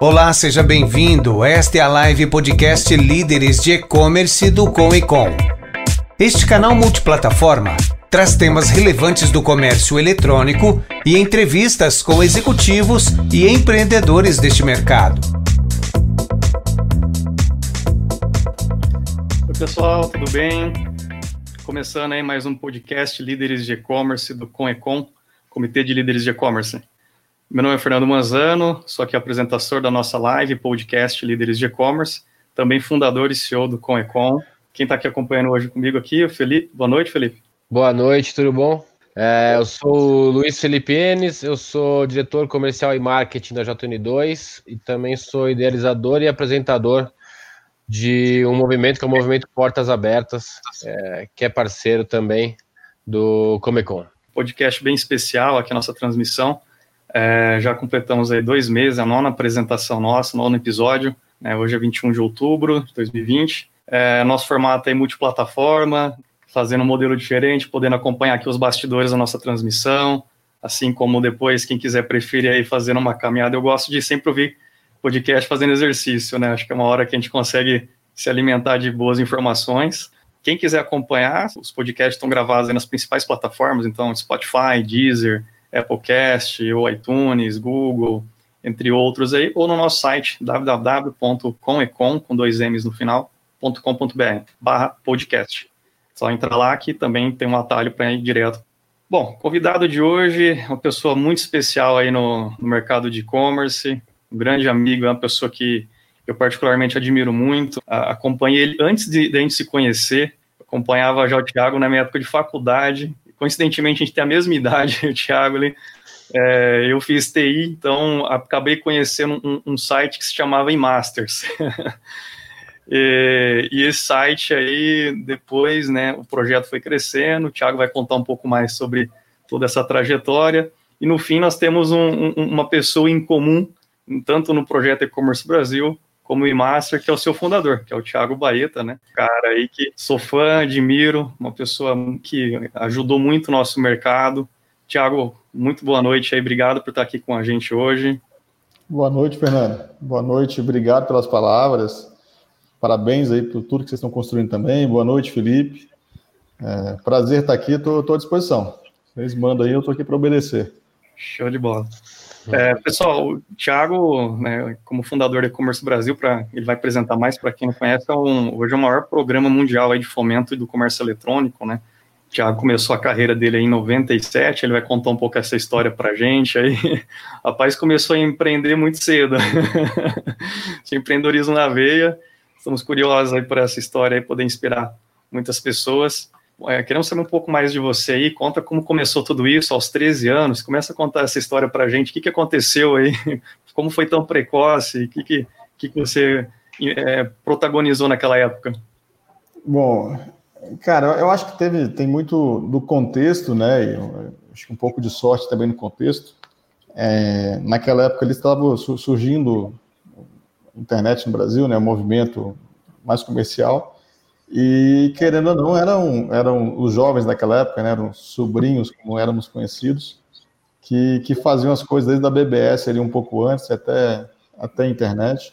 Olá, seja bem-vindo. Esta é a live podcast Líderes de E-Commerce do Com e Com. Este canal multiplataforma traz temas relevantes do comércio eletrônico e entrevistas com executivos e empreendedores deste mercado. Oi, pessoal, tudo bem? Começando aí mais um podcast Líderes de E-Commerce do Com e Com, Comitê de Líderes de E-Commerce. Meu nome é Fernando Manzano, sou aqui apresentador da nossa live, podcast Líderes de E-Commerce, também fundador e CEO do ComEcom. Quem está aqui acompanhando hoje comigo aqui é o Felipe. Boa noite, Felipe. Boa noite, tudo bom? É, eu sou o Luiz Felipe Enes, eu sou diretor comercial e marketing da JN2 e também sou idealizador e apresentador de um movimento que é o Movimento Portas Abertas, é, que é parceiro também do Comecon. Podcast bem especial aqui a nossa transmissão. É, já completamos aí dois meses, a nona apresentação nossa, nono episódio. Né, hoje é 21 de outubro de 2020. É, nosso formato é multiplataforma, fazendo um modelo diferente, podendo acompanhar aqui os bastidores da nossa transmissão, assim como depois, quem quiser preferir aí fazendo uma caminhada. Eu gosto de sempre ouvir podcast fazendo exercício, né? Acho que é uma hora que a gente consegue se alimentar de boas informações. Quem quiser acompanhar, os podcasts estão gravados nas principais plataformas, então Spotify, Deezer, Applecast, ou iTunes, Google, entre outros aí, ou no nosso site www.comecom, com dois M's no final, .com.br, barra podcast. Só entrar lá que também tem um atalho para ir direto. Bom, convidado de hoje, uma pessoa muito especial aí no, no mercado de e-commerce, um grande amigo, é uma pessoa que eu particularmente admiro muito. acompanhei ele antes de, de a gente se conhecer, acompanhava já o Thiago na minha época de faculdade, coincidentemente a gente tem a mesma idade, o Thiago ali. É, eu fiz TI, então acabei conhecendo um, um site que se chamava Masters. e, e, esse site aí, depois, né, o projeto foi crescendo, o Thiago vai contar um pouco mais sobre toda essa trajetória. E no fim nós temos um, um, uma pessoa em comum, tanto no projeto E-Commerce Brasil, como o Master, que é o seu fundador, que é o Thiago Baeta, né? Cara aí que sou fã, admiro, uma pessoa que ajudou muito o nosso mercado. Thiago, muito boa noite aí, obrigado por estar aqui com a gente hoje. Boa noite, Fernando. Boa noite, obrigado pelas palavras. Parabéns aí por tudo que vocês estão construindo também. Boa noite, Felipe. É, prazer estar aqui, estou à disposição. Vocês mandam aí, eu estou aqui para obedecer. Show de bola. É, pessoal, o Thiago, né, como fundador do E-Commerce Brasil, pra, ele vai apresentar mais para quem não conhece, é um, hoje é o maior programa mundial aí de fomento do comércio eletrônico, né? O Thiago começou a carreira dele em 97, ele vai contar um pouco essa história para gente aí. Rapaz começou a empreender muito cedo. Tinha empreendedorismo na veia. Estamos curiosos aí por essa história e poder inspirar muitas pessoas. É, queremos saber um pouco mais de você aí. Conta como começou tudo isso aos 13 anos. Começa a contar essa história para a gente. O que, que aconteceu aí? Como foi tão precoce? O que, que, que você é, protagonizou naquela época? Bom, cara, eu acho que teve, tem muito do contexto, né? Eu, acho que um pouco de sorte também no contexto. É, naquela época ele estava surgindo internet no Brasil, né? Movimento mais comercial. E, querendo ou não, eram, eram os jovens daquela época, né, eram sobrinhos, como éramos conhecidos, que, que faziam as coisas desde a BBS ali um pouco antes, até, até a internet.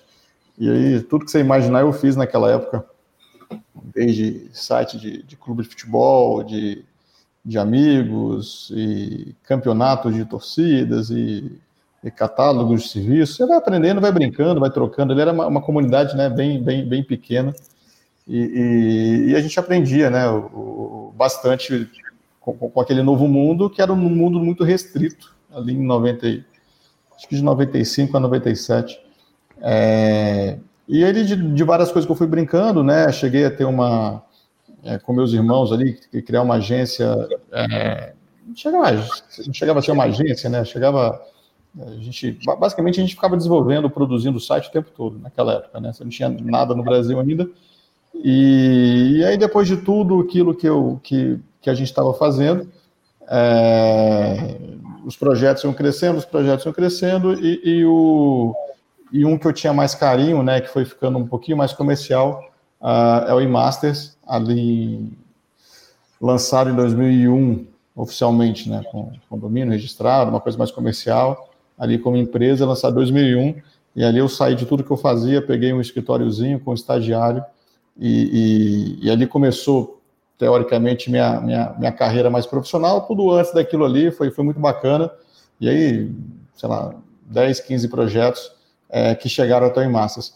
E aí, tudo que você imaginar eu fiz naquela época, desde site de, de clube de futebol, de, de amigos, e campeonatos de torcidas, e, e catálogos de serviços. Você vai aprendendo, vai brincando, vai trocando. Ele era uma, uma comunidade né, bem, bem, bem pequena. E, e, e a gente aprendia né, o, o, bastante com, com, aquele novo mundo, que era um mundo muito restrito, ali em 90, acho que de 95 a 97. É, e ele, de, de, várias coisas que eu fui brincando, né, cheguei a ter uma, é, com meus irmãos ali, criar uma agência, é, não, chegava, não chegava a ser uma agência, né, chegava a gente, basicamente a gente ficava desenvolvendo, produzindo o site o tempo todo naquela época, né? Você não tinha nada no Brasil ainda. E, e aí, depois de tudo aquilo que, eu, que, que a gente estava fazendo, é, os projetos iam crescendo, os projetos iam crescendo, e, e, o, e um que eu tinha mais carinho, né, que foi ficando um pouquinho mais comercial, uh, é o eMasters, ali lançado em 2001, oficialmente, né, com, com domínio registrado, uma coisa mais comercial, ali como empresa, lançado em 2001, E ali eu saí de tudo que eu fazia, peguei um escritóriozinho com um estagiário, e, e, e ali começou, teoricamente, minha, minha, minha carreira mais profissional. Tudo antes daquilo ali foi, foi muito bacana. E aí, sei lá, 10, 15 projetos é, que chegaram até o Imasters.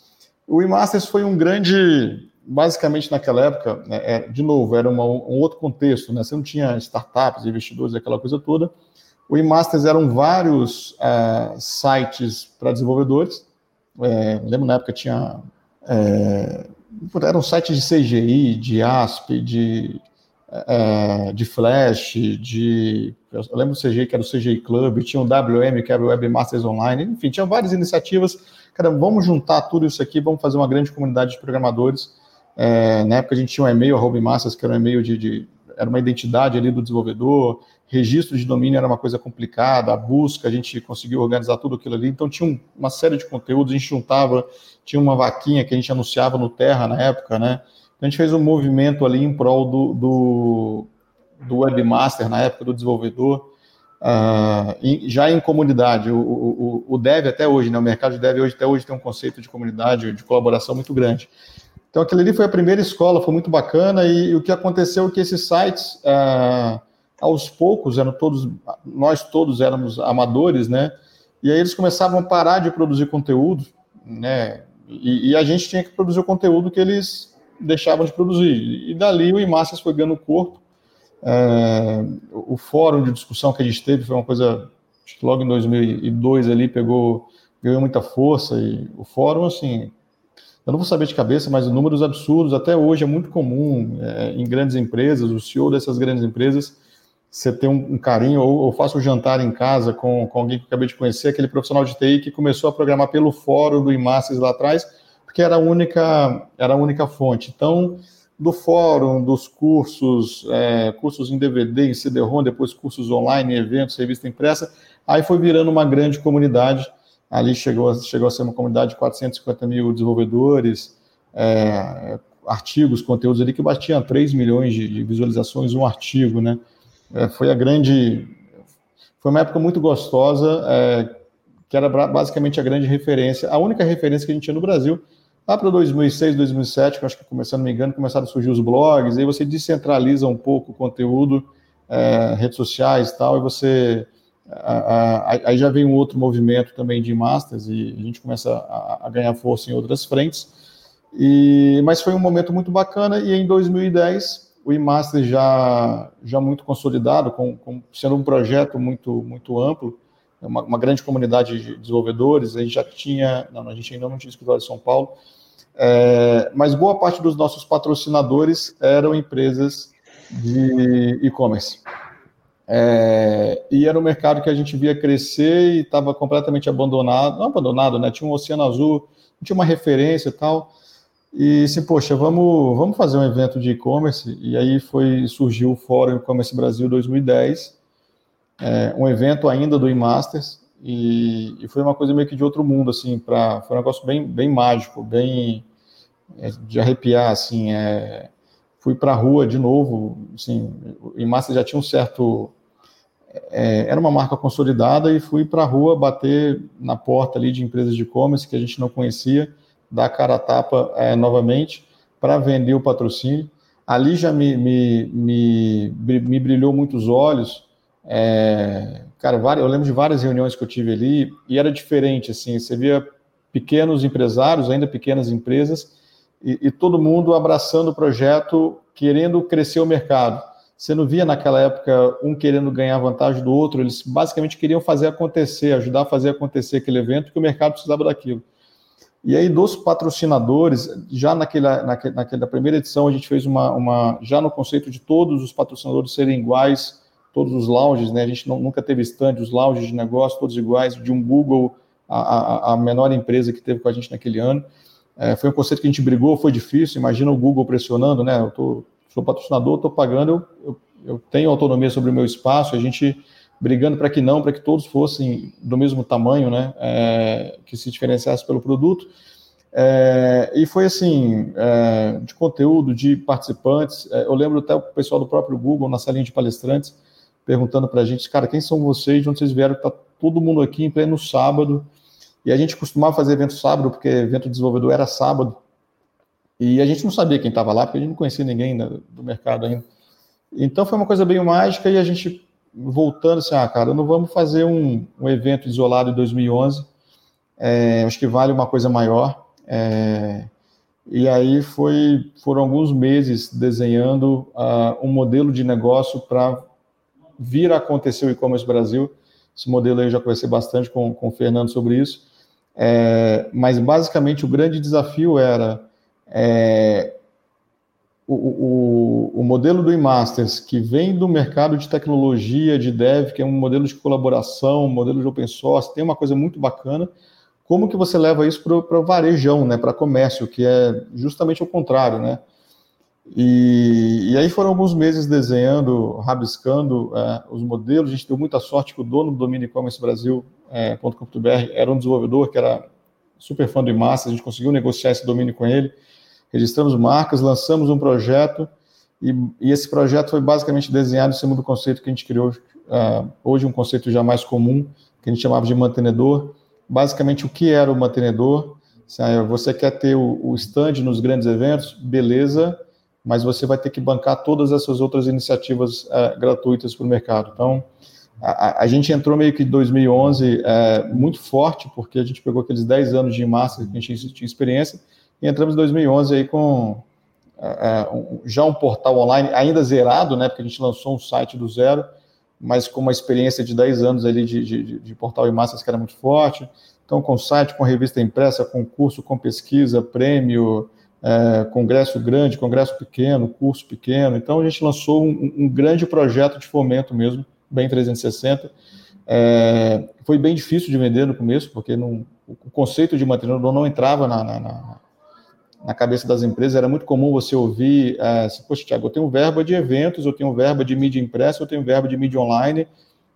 O Imasters foi um grande, basicamente naquela época, né, é, de novo, era uma, um outro contexto, né? Você não tinha startups, investidores, aquela coisa toda. O Imasters eram vários é, sites para desenvolvedores. É, lembro na época tinha é, eram sites de CGI, de ASP, de é, de Flash, de. Eu lembro do CGI, que era o CGI Club, tinha o WM, que era o Webmasters Online, enfim, tinha várias iniciativas. Cara, vamos juntar tudo isso aqui, vamos fazer uma grande comunidade de programadores. É, na época a gente tinha um e-mail, arroba Masters, que era um e-mail de, de, era uma identidade ali do desenvolvedor, registro de domínio era uma coisa complicada, a busca, a gente conseguiu organizar tudo aquilo ali, então tinha uma série de conteúdos, a gente juntava, tinha uma vaquinha que a gente anunciava no Terra na época, né? a gente fez um movimento ali em prol do, do, do webmaster, na época do desenvolvedor, uh, já em comunidade. O, o, o dev até hoje, né, o mercado de dev hoje até hoje tem um conceito de comunidade, de colaboração muito grande. Então, aquele ali foi a primeira escola, foi muito bacana, e, e o que aconteceu é que esses sites, uh, aos poucos, eram todos, nós todos éramos amadores, né, e aí eles começavam a parar de produzir conteúdo, né, e, e a gente tinha que produzir o conteúdo que eles deixavam de produzir. E dali o Imácias foi ganhando corpo. É, o fórum de discussão que a gente teve foi uma coisa, acho que logo em 2002 ali pegou, ganhou muita força. E o fórum, assim, eu não vou saber de cabeça, mas números absurdos. Até hoje é muito comum é, em grandes empresas, o CEO dessas grandes empresas, você ter um, carinho, ou, ou faça um jantar em casa com, com alguém que eu acabei de conhecer, aquele profissional de TI que começou a programar pelo fórum do Imácias lá atrás porque era a única, era a única fonte. Então, do fórum, dos cursos, é, cursos em DVD, em CD-ROM, depois cursos online, eventos, revista impressa, aí foi virando uma grande comunidade. Ali chegou, chegou a ser uma comunidade de 450 mil desenvolvedores, é, artigos, conteúdos ali que batiam 3 milhões de, de visualizações um artigo, né? É, foi a grande, foi uma época muito gostosa, é, que era basicamente a grande referência, a única referência que a gente tinha no Brasil Lá para 2006, 2007, que acho que, começando, me engano, começaram a surgir os blogs, aí você descentraliza um pouco o conteúdo, é, redes sociais e tal, e você. aí já vem um outro movimento também de masters, e a gente começa a, a ganhar força em outras frentes. E, mas foi um momento muito bacana, e em 2010 o eMaster já, já muito consolidado, com, com, sendo um projeto muito, muito amplo, uma, uma, grande comunidade de desenvolvedores, a gente já tinha, não, a gente ainda não tinha escritório em São Paulo, é, mas boa parte dos nossos patrocinadores eram empresas de e-commerce. É, e era um mercado que a gente via crescer e estava completamente abandonado, não abandonado, né? Tinha um oceano azul, tinha uma referência e tal. E assim, poxa, vamos, vamos fazer um evento de e-commerce. E aí foi surgiu o Fórum E-Commerce Brasil 2010, é, um evento ainda do e-masters, e, e, foi uma coisa meio que de outro mundo, assim, pra, foi um negócio bem, bem mágico, bem é, de arrepiar, assim, é, fui para a rua de novo, assim, em massa já tinha um certo, é, era uma marca consolidada e fui para a rua bater na porta ali de empresas de e-commerce que a gente não conhecia, dar cara a tapa é, novamente para vender o patrocínio. Ali já me, me, me, me brilhou muitos olhos, é, cara, eu lembro de várias reuniões que eu tive ali e era diferente, assim, você via pequenos empresários, ainda pequenas empresas, e, e, todo mundo abraçando o projeto, querendo crescer o mercado. Você não via naquela época um querendo ganhar vantagem do outro, eles basicamente queriam fazer acontecer, ajudar a fazer acontecer aquele evento, que o mercado precisava daquilo. E aí, dos patrocinadores, já naquela, naquela, naquela primeira edição, a gente fez uma, uma, já no conceito de todos os patrocinadores serem iguais, todos os lounges, né? A gente não, nunca teve stand, os lounges de negócio, todos iguais, de um Google, a, a, a menor empresa que teve com a gente naquele ano. É, foi um conceito que a gente brigou, foi difícil. Imagina o Google pressionando, né? Eu tô, sou patrocinador, estou pagando, eu, eu, eu, tenho autonomia sobre o meu espaço. A gente brigando para que não, para que todos fossem do mesmo tamanho, né? É, que se diferenciasse pelo produto. É, e foi assim, é, de conteúdo, de participantes. É, eu lembro até o pessoal do próprio Google na salinha de palestrantes perguntando para a gente, cara, quem são vocês? De onde vocês vieram? Está todo mundo aqui em pleno sábado E a gente costumava fazer evento sábado, porque evento de desenvolvedor era sábado. E a gente não sabia quem estava lá, porque a gente não conhecia ninguém do mercado ainda. Então foi uma coisa bem mágica e a gente voltando assim, ah, cara, não vamos fazer um, um evento isolado em 2011. É, acho que vale uma coisa maior. É, e aí foi, foram alguns meses desenhando uh, um modelo de negócio para vir a acontecer o e-commerce Brasil. Esse modelo aí eu já conversei bastante com, com o Fernando sobre isso. É, mas basicamente o grande desafio era é, o, o, o, modelo do eMasters, que vem do mercado de tecnologia, de dev, que é um modelo de colaboração, um modelo de open source, tem uma coisa muito bacana. Como que você leva isso para varejão, né, para comércio, que é justamente o contrário, né? E, e, aí foram alguns meses desenhando, rabiscando é, os modelos. A gente deu muita sorte que o dono do domínio e-commerce Brasil.com.br é, era um desenvolvedor que era super fã do eMasters, a gente conseguiu negociar esse domínio com ele registramos marcas, lançamos um projeto, e, e, esse projeto foi basicamente desenhado em cima do conceito que a gente criou, uh, hoje um conceito já mais comum, que a gente chamava de mantenedor. Basicamente, o que era o mantenedor? Você quer ter o, stand nos grandes eventos? Beleza, mas você vai ter que bancar todas essas outras iniciativas uh, gratuitas para o mercado. Então, a, a, gente entrou meio que em 2011 uh, é, muito forte, porque a gente pegou aqueles 10 anos de massa que a gente tinha experiência, e entramos em 2011 aí com já um portal online ainda zerado, né? Porque a gente lançou um site do zero, mas com uma experiência de 10 anos ali de, de, de portal e massas que era muito forte. Então, com site, com revista impressa, concurso, com pesquisa, prêmio, é, congresso grande, congresso pequeno, curso pequeno. Então, a gente lançou um, um grande projeto de fomento mesmo, bem 360. É, foi bem difícil de vender no começo, porque não, o conceito de mantenedor não entrava na, na, na, na cabeça das empresas, era muito comum você ouvir, é, assim, poxa, Tiago, eu tenho verba de eventos, eu tenho verba de mídia impressa, eu tenho verba de mídia online,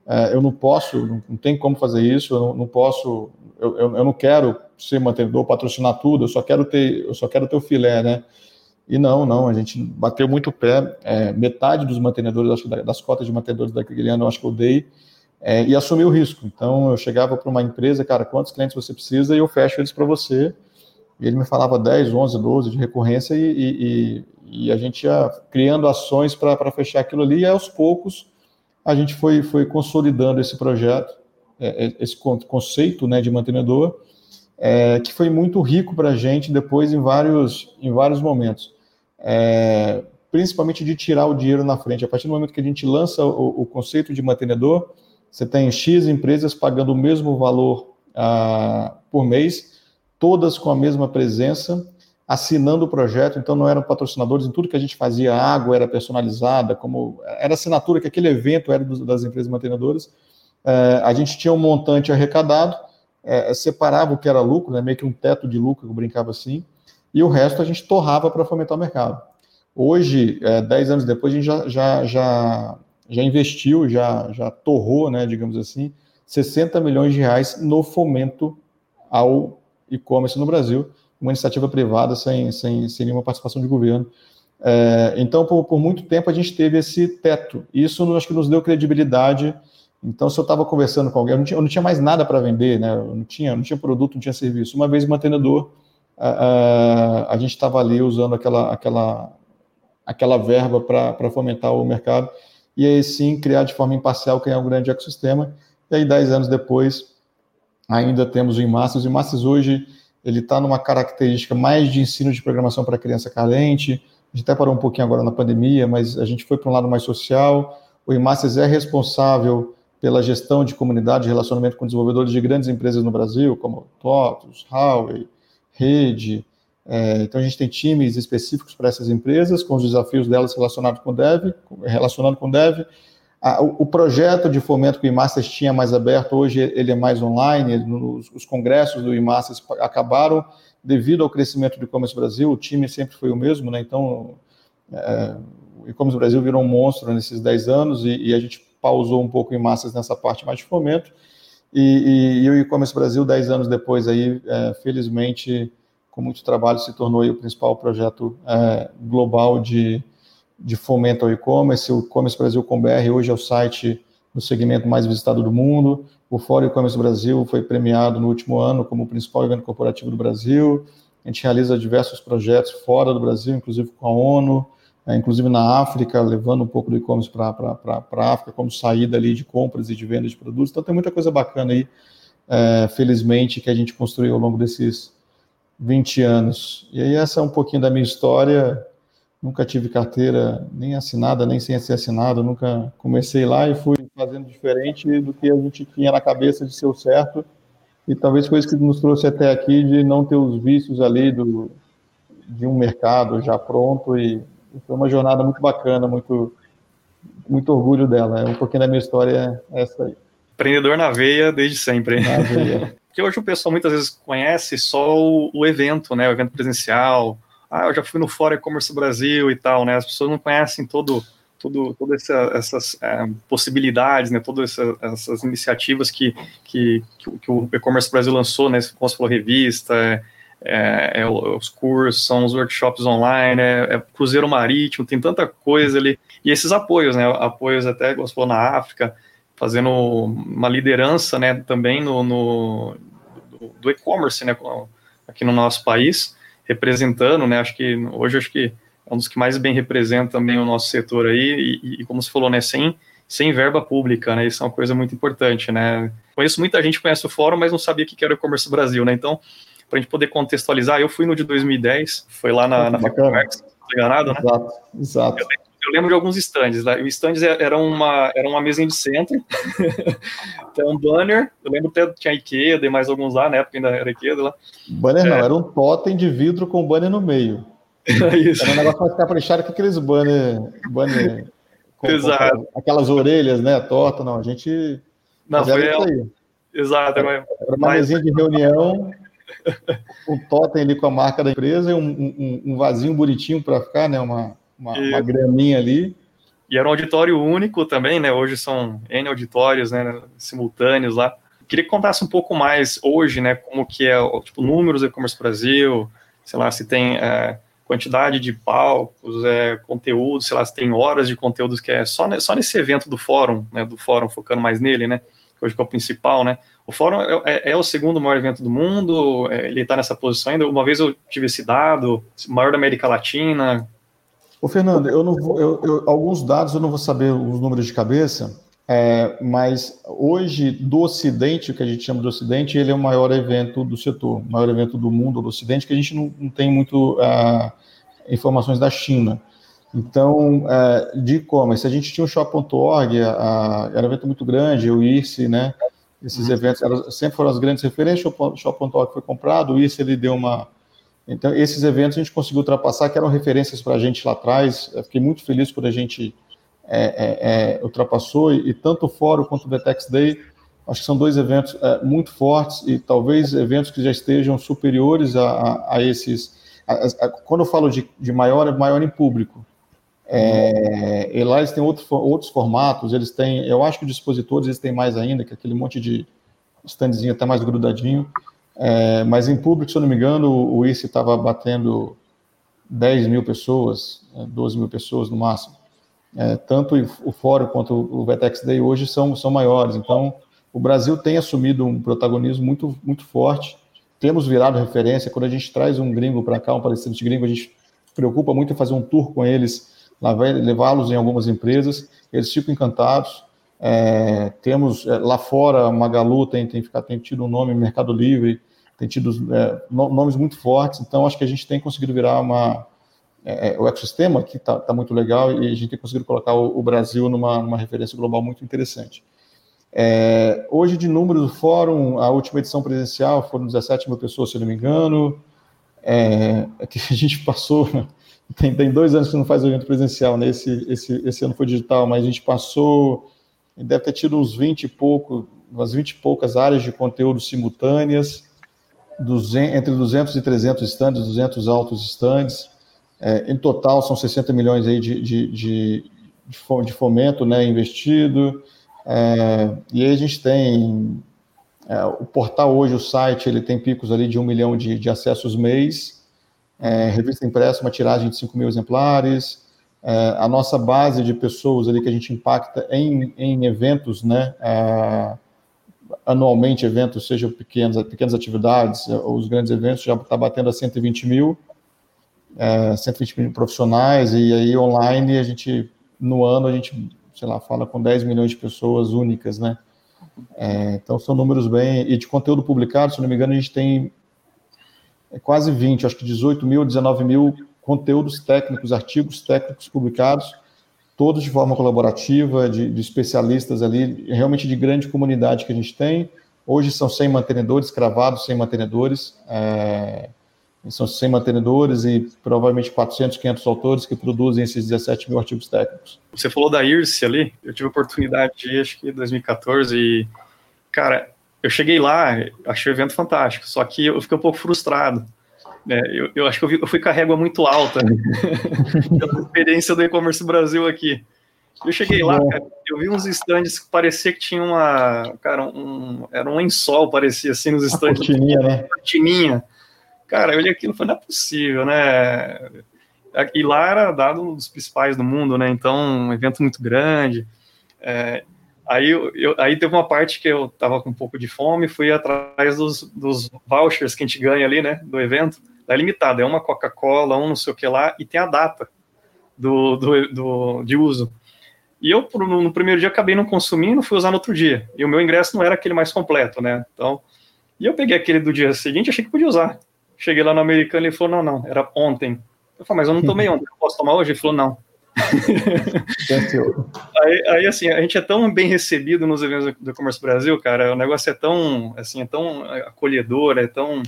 é, eu não posso, não, não tem como fazer isso, eu não, não posso, eu, eu, eu, não quero ser mantenedor, patrocinar tudo, eu só quero ter, eu só quero ter o filé, né? E não, não, a gente bateu muito o pé, é, metade dos mantenedores, acho que das cotas de mantenedores daquele ano, eu acho que eu dei, é, e assumi o risco. Então, eu chegava para uma empresa, cara, quantos clientes você precisa, e eu fecho eles para você, e ele me falava 10, 11, 12 de recorrência e, e, e a gente ia criando ações para fechar aquilo ali e aos poucos a gente foi, foi consolidando esse projeto, é, é, esse conceito né, de mantenedor, é, que foi muito rico para a gente depois em vários, em vários momentos. É, principalmente de tirar o dinheiro na frente. A partir do momento que a gente lança o, o conceito de mantenedor, você tem X empresas pagando o mesmo valor ah, por mês, todas com a mesma presença, assinando o projeto, então não eram patrocinadores em tudo que a gente fazia, a água era personalizada, como era assinatura que aquele evento era das empresas mantenedoras. É, a gente tinha um montante arrecadado, é, separava o que era lucro, né, meio que um teto de lucro, eu brincava assim, e o resto a gente torrava para fomentar o mercado. Hoje, é, dez anos depois, a gente já, já, já, já investiu, já, já torrou, né, digamos assim, 60 milhões de reais no fomento ao e-commerce no Brasil, uma iniciativa privada sem, sem, sem nenhuma participação de governo. É, então, por, por, muito tempo, a gente teve esse teto. Isso acho que nos deu credibilidade. Então, se eu estava conversando com alguém, eu não tinha, eu não tinha mais nada para vender, né? Eu não tinha, não tinha produto, não tinha serviço. Uma vez mantenedor, a, a, a gente estava ali usando aquela, aquela, aquela verba para fomentar o mercado e aí sim criar de forma imparcial criar um grande ecossistema. E aí, dez anos depois, ainda temos o IMASTERS. O IMASTERS hoje ele está numa característica mais de ensino de programação para criança carente. A gente até parou um pouquinho agora na pandemia, mas a gente foi para um lado mais social. O IMASTERS é responsável pela gestão de comunidade e relacionamento com desenvolvedores de grandes empresas no Brasil, como TOTOS, Huawei, Rede. É, então a gente tem times específicos para essas empresas, com os desafios delas relacionados com Dev, relacionando com Dev, o, projeto de fomento que o IMASTERS tinha mais aberto, hoje ele é mais online, os, os congressos do IMASTERS acabaram devido ao crescimento do e-commerce Brasil, o time sempre foi o mesmo, né? então é, o e-commerce Brasil virou um monstro nesses 10 anos e, e, a gente pausou um pouco o IMASTERS nessa parte mais de fomento, e, e, e o e-commerce Brasil, 10 anos depois, aí, é, felizmente, com muito trabalho, se tornou o principal projeto é, global de de fomento ao e-commerce. O e-commerce Brasil com BR hoje é o site no segmento mais visitado do mundo. O Fórum E-Commerce Brasil foi premiado no último ano como o principal evento corporativo do Brasil. A gente realiza diversos projetos fora do Brasil, inclusive com a ONU, é, inclusive na África, levando um pouco do e-commerce para a África como saída ali de compras e de venda de produtos. Então tem muita coisa bacana aí, é, felizmente, que a gente construiu ao longo desses 20 anos. E aí essa é um pouquinho da minha história. Nunca tive carteira nem assinada, nem sem ser assinado. Nunca comecei lá e fui fazendo diferente do que a gente tinha na cabeça de ser o certo. E talvez foi isso que nos trouxe até aqui, de não ter os vícios ali do, de um mercado já pronto. E, e foi uma jornada muito bacana, muito, muito orgulho dela. É um pouquinho da minha história é essa aí. Empreendedor na veia desde sempre. Na veia. Porque hoje o pessoal muitas vezes conhece só o, o, evento, né? O evento presencial. Ah, eu já fui no Fórum E-Commerce Brasil e tal, né? As pessoas não conhecem todo, todo, todas essa, essas é, possibilidades, né? Todas essa, essas iniciativas que, que, que o E-Commerce Brasil lançou, né? Como você falou, revista, é, é, é, os cursos, são os workshops online, é, é, cruzeiro marítimo, tem tanta coisa ali. E esses apoios, né? Apoios até, como você falou, na África, fazendo uma liderança, né, também no, no do, do e-commerce, né, aqui no nosso país, representando, né, acho que hoje acho que é um dos que mais bem representa também o nosso setor aí, e, e como você falou, né, sem, sem verba pública, né, isso é uma coisa muito importante, né, conheço muita gente que conhece o fórum, mas não sabia o que era o e-commerce Brasil, né, então, para a gente poder contextualizar, eu fui no de 2010, foi lá na, na Faculdade, não enganado, né? Exato, exato. Eu eu lembro de alguns stands. Né? Os stands era uma, era uma mesa de centro, tem um banner. Eu lembro até tinha Ikea, e mais alguns lá, na época ainda era Ikea lá. Banner é. não, era um totem de vidro com banner no meio. Isso. Era um negócio mais caprichado que aqueles banner. banner com, Exato. Com aquelas orelhas, né? Torta, não. A gente. Não, foi aí. Exato. Era, era uma mesinha de reunião, um totem ali com a marca da empresa e um, um, um vasinho bonitinho para ficar, né? Uma, uma, e... uma graminha ali. E era um auditório único também, né? Hoje são N auditórios, né? Simultâneos lá. Queria que contasse um pouco mais hoje, né? Como que é, tipo, números do e-commerce Brasil, sei lá, se tem é, quantidade de palcos, é, conteúdo, sei lá, se tem horas de conteúdos que é só, só nesse evento do fórum, né? Do fórum, focando mais nele, né? Hoje que é o principal, né? O fórum é, é, é o segundo maior evento do mundo, é, ele está nessa posição ainda. Uma vez eu tive esse dado, maior da América Latina, Ô, Fernando, eu não vou, eu, eu, alguns dados eu não vou saber os números de cabeça, é, mas hoje, do Ocidente, o que a gente chama de Ocidente, ele é o maior evento do setor, o maior evento do mundo do Ocidente, que a gente não, não tem muito uh, informações da China. Então, uh, de e-commerce, a gente tinha o Shop.org, era um evento muito grande, o IRSE, né? Esses uhum. eventos eram, sempre foram as grandes referências, o Shop.org foi comprado, o IRSE ele deu uma então, esses eventos a gente conseguiu ultrapassar, que eram referências para a gente lá atrás. Eu fiquei muito feliz quando a gente é, é, é, ultrapassou, e, e, tanto o Fórum quanto o Vetex Day, acho que são dois eventos é, muito fortes e talvez eventos que já estejam superiores a, a, a esses. A, quando eu falo de, de maior, é maior em público. É, e lá eles têm outro, outros formatos, eles têm, eu acho que os dispositores eles têm mais ainda, que aquele monte de standzinho até mais grudadinho. É, mas em público, se eu não me engano, o ICE estava batendo 10 mil pessoas, 12 é, mil pessoas no máximo. É, tanto o Fórum quanto o Vetex Day hoje são, são maiores. Então, o Brasil tem assumido um protagonismo muito, muito forte. Temos virado referência. Quando a gente traz um gringo para cá, um palestrante gringo, a gente preocupa muito em fazer um tour com eles, levá-los em algumas empresas. Eles ficam encantados. É, temos é, lá fora, Magalu tem, tem, tem tido um nome, Mercado Livre, tem tido é, nomes muito fortes, então acho que a gente tem conseguido virar uma. É, é, o ecossistema que está tá muito legal e a gente tem conseguido colocar o, o Brasil numa, numa, referência global muito interessante. É, hoje, de número do fórum, a última edição presencial foram 17 mil pessoas, se não me engano. É, que a gente passou, tem, tem, dois anos que não faz evento presencial, né? Esse, esse, esse ano foi digital, mas a gente passou deve ter tido uns 20 e pouco, umas 20 e poucas áreas de conteúdo simultâneas, 200, entre 200 e 300 stands, 200 altos stands. É, em total, são 60 milhões aí de, de, de, de fomento né, investido. É, e aí a gente tem é, o portal hoje, o site, ele tem picos ali de um milhão de, de acessos mês. É, revista impressa, uma tiragem de 5 mil exemplares. É, a nossa base de pessoas ali que a gente impacta em, em eventos, né, é, anualmente eventos, sejam pequenas, pequenas atividades ou os grandes eventos, já está batendo a 120 mil, é, 120 mil profissionais, e aí online a gente, no ano, a gente, sei lá, fala com 10 milhões de pessoas únicas, né? É, então são números bem. E de conteúdo publicado, se não me engano, a gente tem quase 20, acho que 18 mil, 19 mil conteúdos técnicos, artigos técnicos publicados, todos de forma colaborativa, de, de, especialistas ali, realmente de grande comunidade que a gente tem. Hoje são 100 mantenedores, cravados 100 mantenedores, é, são 100 mantenedores e provavelmente 400, 500 autores que produzem esses 17 mil artigos técnicos. Você falou da IRSE ali, eu tive a oportunidade de acho que em 2014, e, cara, eu cheguei lá, achei o evento fantástico, só que eu fiquei um pouco frustrado, é, eu, eu, acho que eu, vi, eu, fui com a régua muito alta pela experiência do e-commerce Brasil aqui. Eu cheguei lá, cara, eu vi uns stands que parecia que tinha uma, cara, um, era um lençol, parecia assim, nos stands. Uma cortininha, né? Cortininha. Cara, eu olhei aquilo e falei, não é possível, né? E lá era dado um dos principais do mundo, né? Então, um evento muito grande. É, Aí, eu, aí teve uma parte que eu tava com um pouco de fome, fui atrás dos, dos vouchers que a gente ganha ali, né, do evento é limitado, é uma Coca-Cola, um não sei o que lá, e tem a data do, do, do de uso. E eu, no, primeiro dia, acabei não consumindo, fui usar no outro dia. E o meu ingresso não era aquele mais completo, né? Então, e eu peguei aquele do dia seguinte, achei que podia usar. Cheguei lá no americano e ele falou: não, não, era ontem. Eu falei, mas eu não tomei ontem, eu posso tomar hoje? Ele falou: não. aí, aí, assim, a gente é tão bem recebido nos eventos do Comércio Brasil, cara, o negócio é tão, assim, é tão acolhedor, é tão é,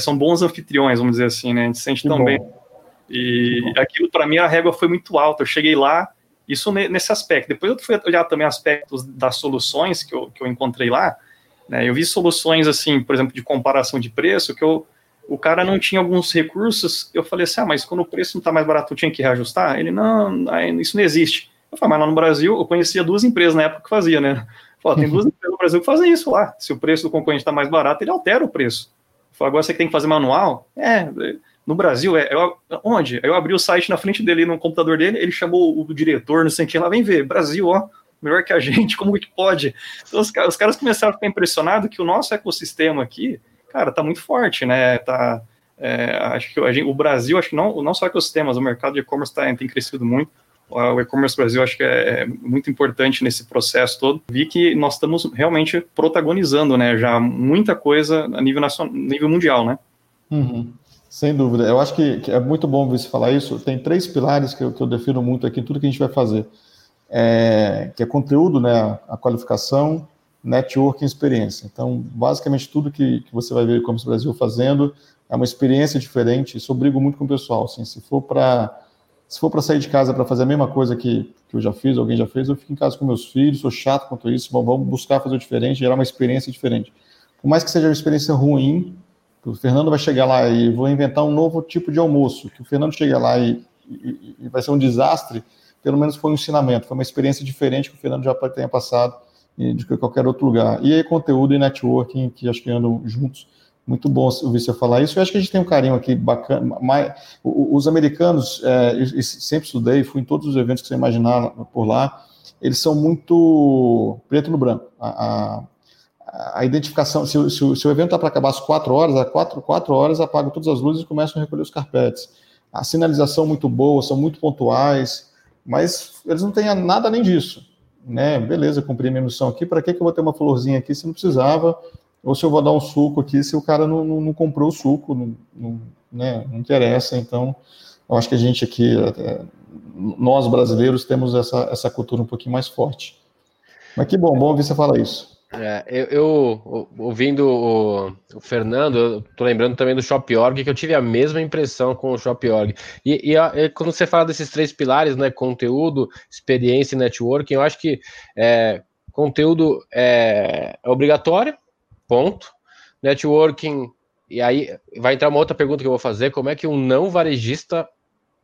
são bons anfitriões, vamos dizer assim, né? A gente se sente que tão bom. bem. E aquilo, para mim, a régua foi muito alta. Eu cheguei lá, isso nesse aspecto. Depois eu fui olhar também aspectos das soluções que eu, que eu encontrei lá. Né? Eu vi soluções, assim, por exemplo, de comparação de preço, que eu, o cara não tinha alguns recursos. Eu falei assim, ah, mas quando o preço não está mais barato, eu tinha que reajustar? Ele, não, isso não existe. Eu falei, mas lá no Brasil, eu conhecia duas empresas na época que fazia, né? Falei, tem duas empresas no Brasil que fazem isso lá. Se o preço do concorrente está mais barato, ele altera o preço. Falei, agora você tem que fazer manual? É, no Brasil, é, eu, onde? Eu abri o site na frente dele, no computador dele, ele chamou o diretor, no sentido, lá, vem ver, Brasil, ó, melhor que a gente, como que pode? Então, os, os caras começaram a ficar impressionados que o nosso ecossistema aqui, cara, tá muito forte, né? Tá, é, acho que gente, o Brasil, acho que não, não só ecossistemas, o mercado de e-commerce tá, tem crescido muito. O e-commerce Brasil acho que é, é muito importante nesse processo todo. Vi que nós estamos realmente protagonizando, né, já muita coisa a nível nacional, nível mundial, né? Uhum. Sem dúvida. Eu acho que, é muito bom você falar isso. Tem três pilares que eu, que eu defino muito aqui, tudo que a gente vai fazer. É, que é conteúdo, né, a qualificação, network e experiência. Então, basicamente, tudo que, que você vai ver o e-commerce Brasil fazendo é uma experiência diferente. Isso eu brigo muito com o pessoal. Assim, se for para se for para sair de casa para fazer a mesma coisa que, que eu já fiz, alguém já fez, eu fico em casa com meus filhos, sou chato quanto isso, bom, vamos buscar fazer diferente, gerar uma experiência diferente. Por mais que seja uma experiência ruim, o Fernando vai chegar lá e vou inventar um novo tipo de almoço, que o Fernando chega lá e, e, e vai ser um desastre, pelo menos foi um ensinamento, foi uma experiência diferente que o Fernando já tenha passado de qualquer outro lugar. E aí, conteúdo e networking, que acho que andam juntos, muito bom ouvir você falar isso. Eu acho que a gente tem um carinho aqui bacana. Mas, os americanos, é, eu sempre estudei, fui em todos os eventos que você imaginar por lá, eles são muito preto no branco. A, a, a identificação, se, se, se, o evento está para acabar às quatro horas, às quatro, quatro horas apagam todas as luzes e começam a recolher os carpetes. A sinalização muito boa, são muito pontuais, mas eles não têm nada além disso. Né? Beleza, cumpri minha missão aqui, para que, que eu vou ter uma florzinha aqui se não precisava? Ou se eu vou dar um suco aqui se o cara não, não, não comprou o suco, não, não, né, não interessa. Então, eu acho que a gente aqui, é, nós brasileiros, temos essa, essa cultura um pouquinho mais forte. Mas que bom, bom ouvir você falar isso. É, eu, eu, ouvindo o, o, Fernando, eu tô lembrando também do Shop.org, que eu tive a mesma impressão com o Shop.org. E, e, e, quando você fala desses três pilares, né, conteúdo, experiência e networking, eu acho que é, conteúdo é, é obrigatório, ponto. Networking, e aí vai entrar uma outra pergunta que eu vou fazer: como é que um não varejista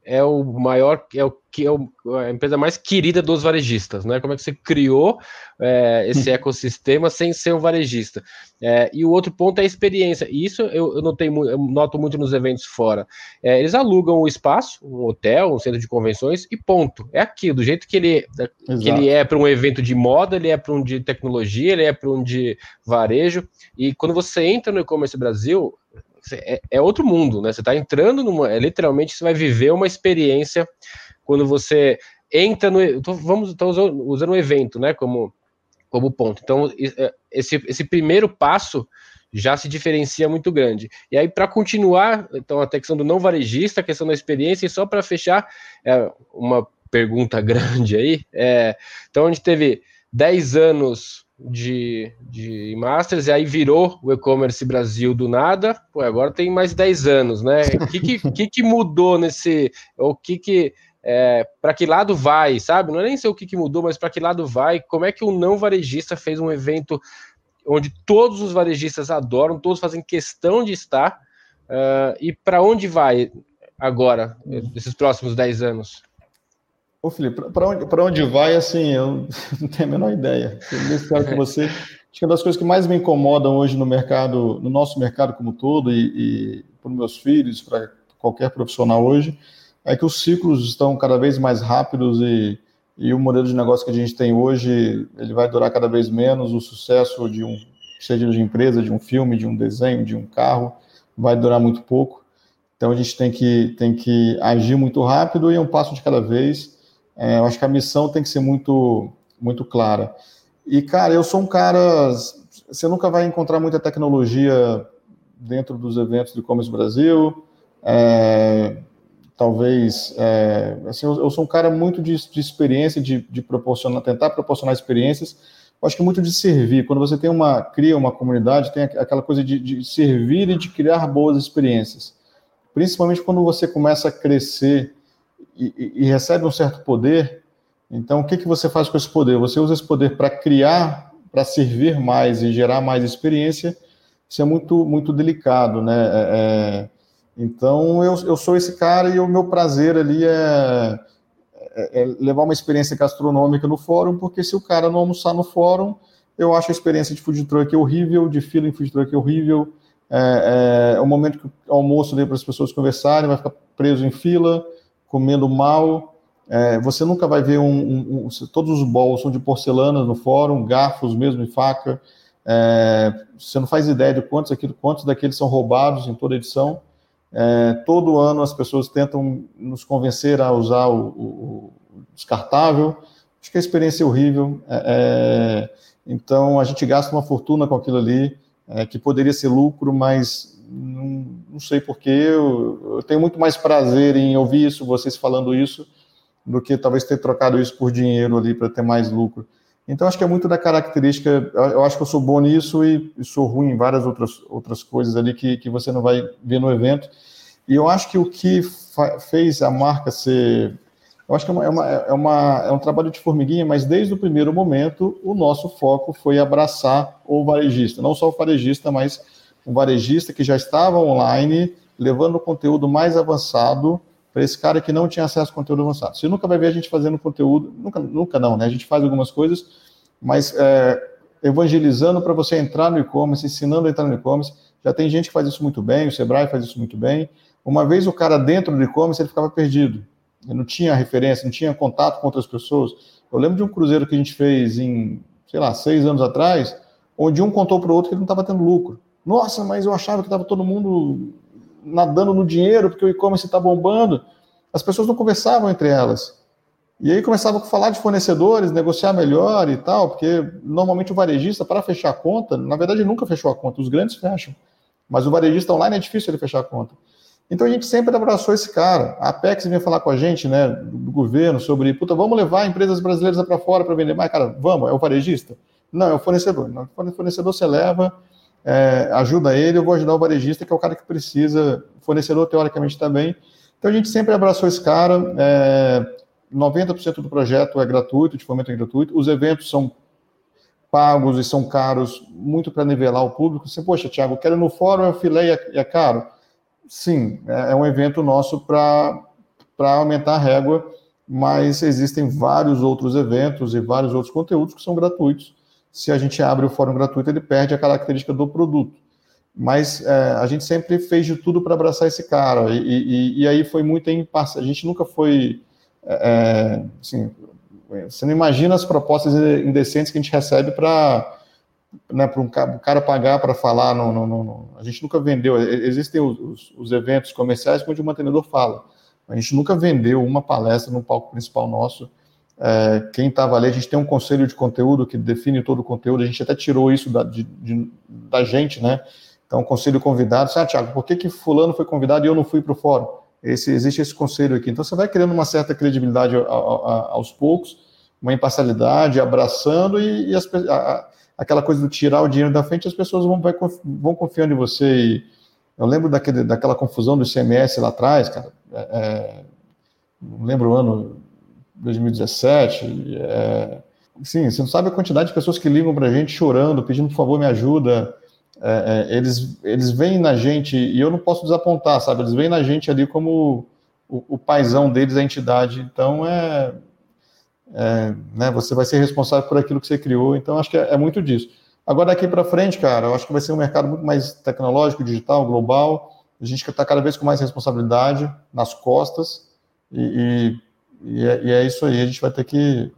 é o maior, é o que é a empresa mais querida dos varejistas, né? Como é que você criou é, esse ecossistema sem ser um varejista? É, e o outro ponto é a experiência. E isso eu, eu, notei, eu noto muito nos eventos fora. É, eles alugam o espaço, um hotel, um centro de convenções e ponto. É aquilo, do jeito que ele, que ele é para um evento de moda, ele é para um de tecnologia, ele é para um de varejo. E quando você entra no e-commerce Brasil, é, é, outro mundo, né? Você está entrando numa. É, literalmente, você vai viver uma experiência quando você entra no. Tô, vamos estar usando, usando um evento, né? Como, como ponto. Então, é, esse, esse primeiro passo já se diferencia muito grande. E aí, para continuar, então, a questão do não varejista, a questão da experiência, e só para fechar, é, uma pergunta grande aí. É, então, a gente teve 10 anos de, de Masters, e aí virou o e-commerce Brasil do nada, pô, agora tem mais 10 anos, né? O que, que, que, que mudou nesse. O que que. É, para que lado vai, sabe? Não é nem sei o que, que mudou, mas para que lado vai? Como é que o não varejista fez um evento onde todos os varejistas adoram, todos fazem questão de estar, uh, e para onde vai agora, esses próximos 10 anos? Ô, Felipe, para onde, onde vai, assim, eu não tenho a menor ideia. Eu que você. Acho que uma das coisas que mais me incomodam hoje no mercado, no nosso mercado como todo, e, e para os meus filhos, para qualquer profissional hoje, é que os ciclos estão cada vez mais rápidos e, e o modelo de negócio que a gente tem hoje, ele vai durar cada vez menos. O sucesso de um, seja de empresa, de um filme, de um desenho, de um carro, vai durar muito pouco. Então a gente tem que, tem que agir muito rápido e um passo de cada vez é, eu acho que a missão tem que ser muito, muito clara. E, cara, eu sou um cara. Você nunca vai encontrar muita tecnologia dentro dos eventos do e-commerce Brasil. É, talvez. É, assim, eu, eu, sou um cara muito de, de experiência, de, de proporcionar, tentar proporcionar experiências. Eu acho que muito de servir. Quando você tem uma cria uma comunidade, tem aquela coisa de, de servir e de criar boas experiências. Principalmente quando você começa a crescer e, e, recebe um certo poder, então o que, que você faz com esse poder? Você usa esse poder para criar, para servir mais e gerar mais experiência, isso é muito, muito delicado, né? É, é, então eu, eu sou esse cara e o meu prazer ali é, é, é, levar uma experiência gastronômica no fórum, porque se o cara não almoçar no fórum, eu acho a experiência de food truck horrível, de fila em food truck horrível, é, é, o momento que o almoço ali para as pessoas conversarem, vai ficar preso em fila, comendo mal. É, você nunca vai ver um, um, um, todos os bowls são de porcelana no fórum, garfos mesmo e faca. É, você não faz ideia de quantos, aquilo, quantos daqueles são roubados em toda edição. É, todo ano as pessoas tentam nos convencer a usar o, o, o descartável. Acho que a experiência é horrível. É, é, então a gente gasta uma fortuna com aquilo ali, é, que poderia ser lucro, mas não, não sei porquê, eu, eu, tenho muito mais prazer em ouvir isso, vocês falando isso, do que talvez ter trocado isso por dinheiro ali para ter mais lucro. Então, acho que é muito da característica. Eu acho que eu sou bom nisso e, e sou ruim em várias outras, outras coisas ali que, que você não vai ver no evento. E eu acho que o que fez a marca ser. Eu acho que é, é, uma, é, uma, é um trabalho de formiguinha, mas desde o primeiro momento, o nosso foco foi abraçar o varejista. Não só o varejista, mas um varejista que já estava online, levando o conteúdo mais avançado para esse cara que não tinha acesso ao conteúdo avançado. Você nunca vai ver a gente fazendo conteúdo, nunca, nunca não, né? A gente faz algumas coisas, mas é, evangelizando para você entrar no e-commerce, ensinando a entrar no e-commerce. Já tem gente que faz isso muito bem, o Sebrae faz isso muito bem. Uma vez o cara dentro do e-commerce, ele ficava perdido. Ele não tinha referência, não tinha contato com outras pessoas. Eu lembro de um cruzeiro que a gente fez em, sei lá, seis anos atrás, onde um contou para o outro que ele não estava tendo lucro. Nossa, mas eu achava que estava todo mundo nadando no dinheiro porque o e-commerce está bombando. As pessoas não conversavam entre elas. E aí começavam a falar de fornecedores, negociar melhor e tal, porque normalmente o varejista, para fechar a conta, na verdade nunca fechou a conta, os grandes fecham. Mas o varejista online é difícil ele fechar a conta. Então a gente sempre abraçou esse cara. A Apex vinha falar com a gente, né, do governo, sobre, puta, vamos levar empresas brasileiras para fora para vender mais. Cara, vamos, é o varejista? Não, é o fornecedor. O fornecedor você leva, é, ajuda ele, eu vou ajudar o varejista, que é o cara que precisa, fornecedor teoricamente também. Então a gente sempre abraçou esse cara. É, 90% do projeto é gratuito, de fomento é gratuito. Os eventos são pagos e são caros, muito para nivelar o público. Você, poxa, Thiago, quero ir no fórum, eu filé e é, é caro. Sim, é, é um evento nosso para aumentar a régua, mas existem vários outros eventos e vários outros conteúdos que são gratuitos. Se a gente abre o fórum gratuito, ele perde a característica do produto. Mas é, a gente sempre fez de tudo para abraçar esse cara, e, e, e, aí foi muito em A gente nunca foi. É, é assim, você não imagina as propostas indecentes que a gente recebe para né, para um cara pagar para falar. A gente nunca vendeu. Existem os, os, eventos comerciais onde o mantenedor fala. A gente nunca vendeu uma palestra no palco principal nosso. É, quem estava ali, a gente tem um conselho de conteúdo que define todo o conteúdo. A gente até tirou isso da, de, de, da gente, né? Então, conselho convidado. Ah, Tiago, por que, que Fulano foi convidado e eu não fui para o fórum? Esse, existe esse conselho aqui. Então, você vai criando uma certa credibilidade aos poucos, uma imparcialidade, abraçando e, e as, a, aquela coisa do tirar o dinheiro da frente, as pessoas vão, vai, vão confiando em você. E eu lembro daquele, daquela confusão do ICMS lá atrás, cara. É, é não lembro o ano 2017. É, sim, você não sabe a quantidade de pessoas que ligam para a gente chorando, pedindo por favor me ajuda. É, é, eles, eles vêm na gente, e eu não posso desapontar, sabe? Eles vêm na gente ali como o, o paizão deles, a entidade. Então é, é, né, você vai ser responsável por aquilo que você criou, então acho que é, é muito disso. Agora, daqui para frente, cara, eu acho que vai ser um mercado muito mais tecnológico, digital, global, a gente está cada vez com mais responsabilidade nas costas, e, e, e, é, e é, isso aí, a gente vai ter que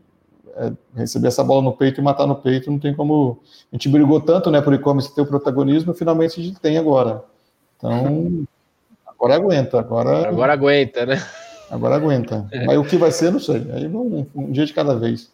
é, receber essa bola no peito e matar no peito, não tem como... A gente brigou tanto, né, por e-commerce ter o protagonismo, finalmente a gente tem agora. Então, agora aguenta, agora... Agora aguenta, né? Agora aguenta. Mas o que vai ser, não sei. Aí vamos um dia de cada vez.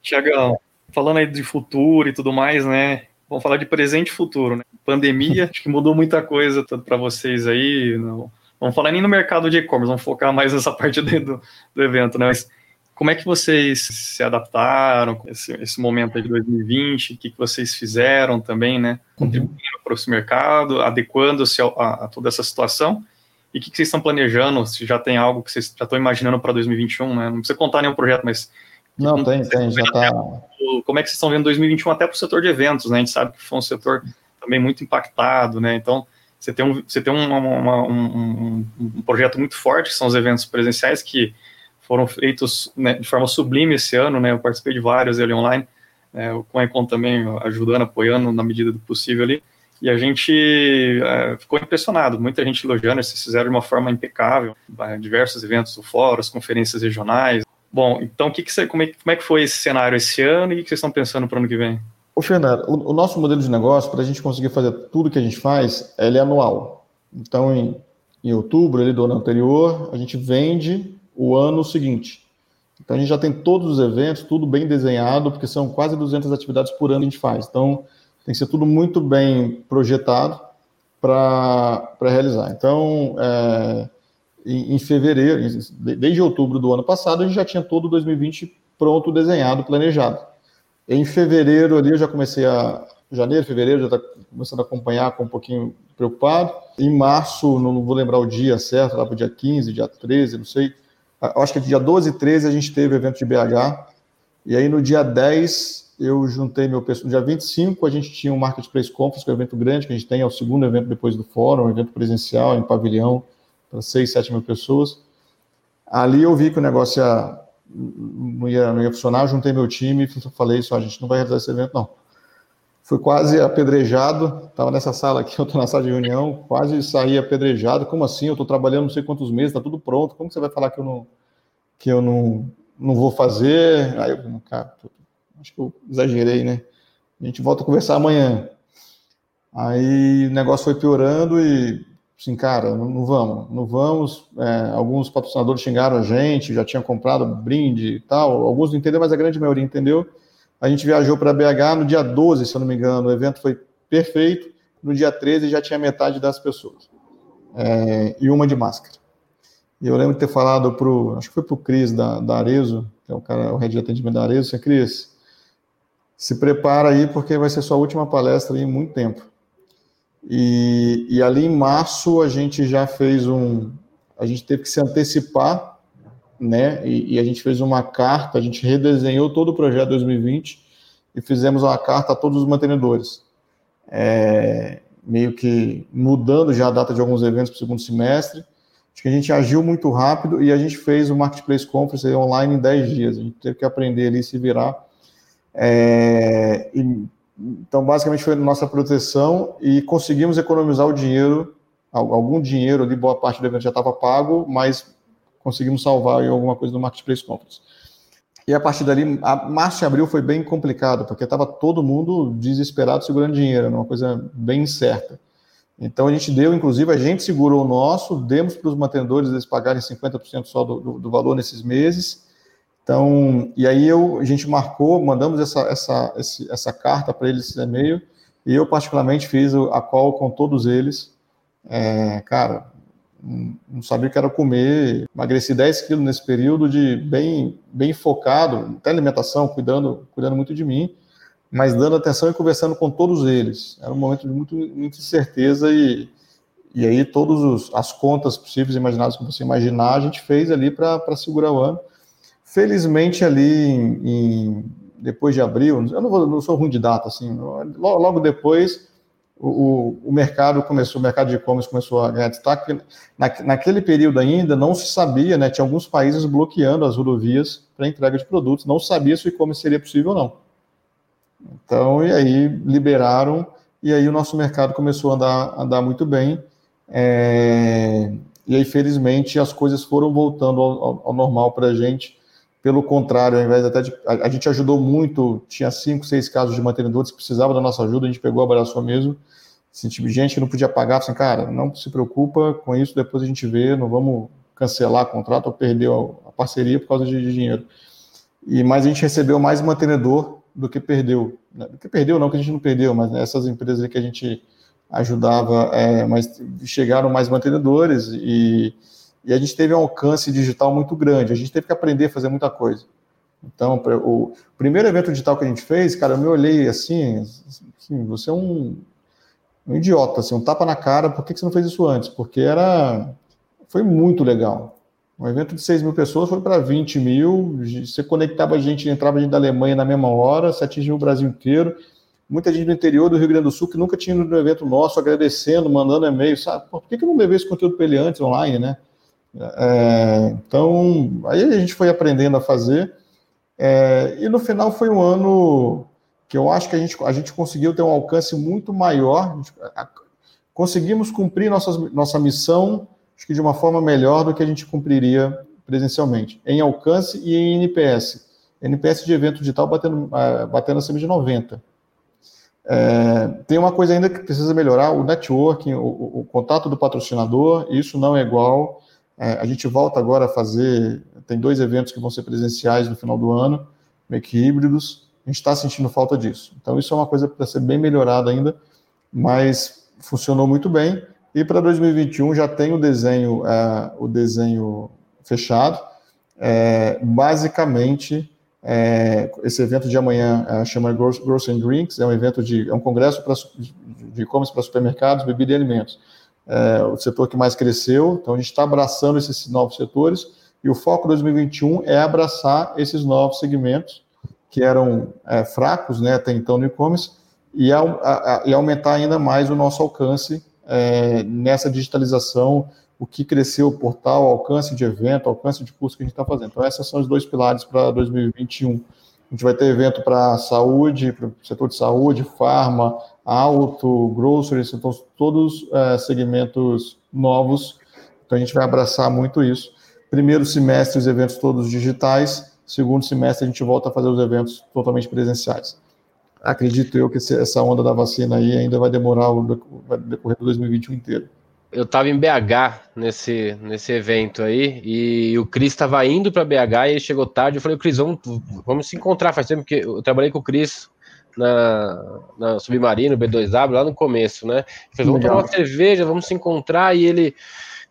Tiagão, falando aí de futuro e tudo mais, né? Vamos falar de presente e futuro, né? Pandemia, acho que mudou muita coisa tanto para vocês aí. Não, vamos falar nem no mercado de e-commerce, vamos focar mais nessa parte do, do evento, né? Mas como é que vocês se adaptaram esse, esse momento aí de 2020? O que, que vocês fizeram também, né? Contribuindo uhum. para esse mercado, adequando-se a, a, a toda essa situação e o que, que, vocês estão planejando? Se já tem algo que vocês já estão imaginando para 2021, né? Não precisa contar nenhum projeto, mas. Não, tem, tem, já está. Como é que vocês estão vendo 2021 até para o setor de eventos, né? A gente sabe que foi um setor também muito impactado, né? Então, você tem um, você tem uma, uma, um, um, projeto muito forte, que são os eventos presenciais, que foram feitos né, de forma sublime esse ano, né? Eu participei de vários ali online, né, o Coencon também ajudando, apoiando na medida do possível ali. E a gente é, ficou impressionado, muita gente elogiando, eles fizeram de uma forma impecável, diversos eventos as conferências regionais. Bom, então que que você, como, é, como, é, que foi esse cenário esse ano e o que vocês estão pensando para o ano que vem? Ô, Fernando, o, o, nosso modelo de negócio, para a gente conseguir fazer tudo que a gente faz, ele é anual. Então, em, em outubro ali, do ano anterior, a gente vende o ano seguinte. Então, a gente já tem todos os eventos, tudo bem desenhado, porque são quase 200 atividades por ano que a gente faz. Então, tem que ser tudo muito bem projetado para realizar. Então, é, em, em, fevereiro, desde outubro do ano passado, a gente já tinha todo 2020 pronto, desenhado, planejado. Em fevereiro ali eu já comecei a. Janeiro, fevereiro, já está começando a acompanhar com um pouquinho preocupado. Em março, não vou lembrar o dia certo, lá para o dia 15, dia 13, não sei. Acho que dia 12 e 13 a gente teve o evento de BH. E aí no dia 10 eu juntei meu pessoal. No dia 25, a gente tinha um Marketplace Conference, que é um evento grande que a gente tem, é o segundo evento depois do fórum, um evento presencial, em pavilhão, para 6, 7 mil pessoas. Ali eu vi que o negócio ia, não, ia, não ia funcionar, juntei meu time falei isso, a gente não vai realizar esse evento, não. Fui quase apedrejado, estava nessa sala aqui, eu estou na sala de reunião, quase saí apedrejado. Como assim? Eu estou trabalhando não sei quantos meses, está tudo pronto, como você vai falar que eu não, que eu não, não vou fazer? Aí eu, cara, Acho que eu exagerei, né? A gente volta a conversar amanhã. Aí o negócio foi piorando e, assim, cara, não, não vamos, não vamos. É, alguns patrocinadores xingaram a gente, já tinham comprado brinde e tal. Alguns não entenderam, mas a grande maioria entendeu. A gente viajou para BH no dia 12, se eu não me engano. O evento foi perfeito. No dia 13 já tinha metade das pessoas. É, e uma de máscara. E eu lembro de ter falado pro, acho que foi pro Cris da, da Arezo, que é o cara, o head de atendimento da Arezo, assim, Cris, se prepara aí porque vai ser sua última palestra em muito tempo. E, e ali em março a gente já fez um, a gente teve que se antecipar, né? E, e, a gente fez uma carta, a gente redesenhou todo o projeto 2020 e fizemos uma carta a todos os mantenedores, é, meio que mudando já a data de alguns eventos para o segundo semestre Acho que a gente agiu muito rápido e a gente fez o Marketplace Conference online em 10 dias. A gente teve que aprender ali se virar. É, e, então, basicamente, foi nossa proteção e conseguimos economizar o dinheiro, algum dinheiro ali, boa parte do evento já estava pago, mas conseguimos salvar alguma coisa no Marketplace Conference. E a partir dali, a março e abril foi bem complicado, porque estava todo mundo desesperado segurando dinheiro, uma coisa bem incerta. Então a gente deu, inclusive, a gente segurou o nosso, demos para os mantenedores eles pagarem 50% só do, do, do, valor nesses meses. Então, e aí eu, a gente marcou, mandamos essa, essa, essa carta para eles, esse e-mail, e eu particularmente fiz a call com todos eles. É, cara, não sabia o que era comer, emagreci 10 quilos nesse período de bem, bem focado, até alimentação, cuidando, cuidando muito de mim, mas dando atenção e conversando com todos eles. Era um momento de muito, muita incerteza e, e aí todas as contas possíveis e imagináveis que você imaginar, a gente fez ali para segurar o ano. Felizmente ali em, em, depois de abril, eu não, vou, não sou ruim de data, assim, logo, logo depois o, o, mercado começou, o mercado de e-commerce começou a ganhar destaque. Na, naquele período ainda não se sabia, né? Tinha alguns países bloqueando as rodovias para entrega de produtos, não sabia se o e-commerce seria possível ou não. Então, e aí liberaram, e aí o nosso mercado começou a andar, andar muito bem. É, e aí, felizmente, as coisas foram voltando ao, ao, ao normal para a gente. Pelo contrário, ao invés até de. A, a, gente ajudou muito, tinha cinco, seis casos de mantenedores que precisavam da nossa ajuda, a gente pegou, abraçou mesmo Assim, tipo, gente que não podia pagar, assim, cara, não se preocupa com isso, depois a gente vê, não vamos cancelar o contrato ou perder a parceria por causa de dinheiro. E mas a gente recebeu mais mantenedor do que perdeu. Né? Do que perdeu, não que a gente não perdeu, mas né, essas empresas que a gente ajudava, é, mas chegaram mais mantenedores e, e a gente teve um alcance digital muito grande. A gente teve que aprender a fazer muita coisa. Então, o primeiro evento digital que a gente fez, cara, eu me olhei assim, assim você é um um idiota, assim, um tapa na cara, por que, você não fez isso antes? Porque era, foi muito legal. Um evento de 6 mil pessoas foi para 20 mil, você conectava a gente, entrava gente da Alemanha na mesma hora, você atingiu o Brasil inteiro, muita gente do interior do Rio Grande do Sul que nunca tinha ido no evento nosso, agradecendo, mandando e-mail, sabe? Por que, que eu não levei esse conteúdo para ele antes, online, né? É, então, aí a gente foi aprendendo a fazer, é, e no final foi um ano que eu acho que a gente, a gente conseguiu ter um alcance muito maior, conseguimos cumprir nossas, nossa missão, acho que de uma forma melhor do que a gente cumpriria presencialmente, em alcance e em NPS. NPS de evento digital batendo, uh, batendo acima de 90. É, tem uma coisa ainda que precisa melhorar, o networking, o, o contato do patrocinador, isso não é igual. É, a gente volta agora a fazer, tem dois eventos que vão ser presenciais no final do ano, meio que híbridos, a gente está sentindo falta disso. Então, isso é uma coisa para ser bem melhorada ainda, mas funcionou muito bem. E para 2021 já tem o desenho, é, o desenho fechado. É, basicamente, é, esse evento de amanhã é, chama Grocery and Drinks, é um evento de, é um congresso pra, de e-commerce para supermercados, bebida e alimentos. É, o setor que mais cresceu, então a gente está abraçando esses novos setores, e o foco 2021 é abraçar esses novos segmentos, que eram é, fracos né, até então no e-commerce e, a, a, e, aumentar ainda mais o nosso alcance é, nessa digitalização, o que cresceu o portal, alcance de evento, alcance de curso que a gente está fazendo. Então, esses são os dois pilares para 2021. A gente vai ter evento para saúde, para o setor de saúde, farma, auto, grocery, então todos é, segmentos novos. Então, a gente vai abraçar muito isso. Primeiro semestre, os eventos todos digitais, Segundo semestre, a gente volta a fazer os eventos totalmente presenciais. Acredito eu que essa onda da vacina aí ainda vai demorar, vai decorrer do 2021 inteiro. Eu estava em BH nesse, nesse evento aí, e o Cris estava indo para BH e ele chegou tarde. Eu falei, Cris, vamos, vamos se encontrar. Faz tempo que eu trabalhei com o Cris na, na Submarino, B2W, lá no começo, né? Falei, vamos tomar uma cerveja, vamos se encontrar. E ele,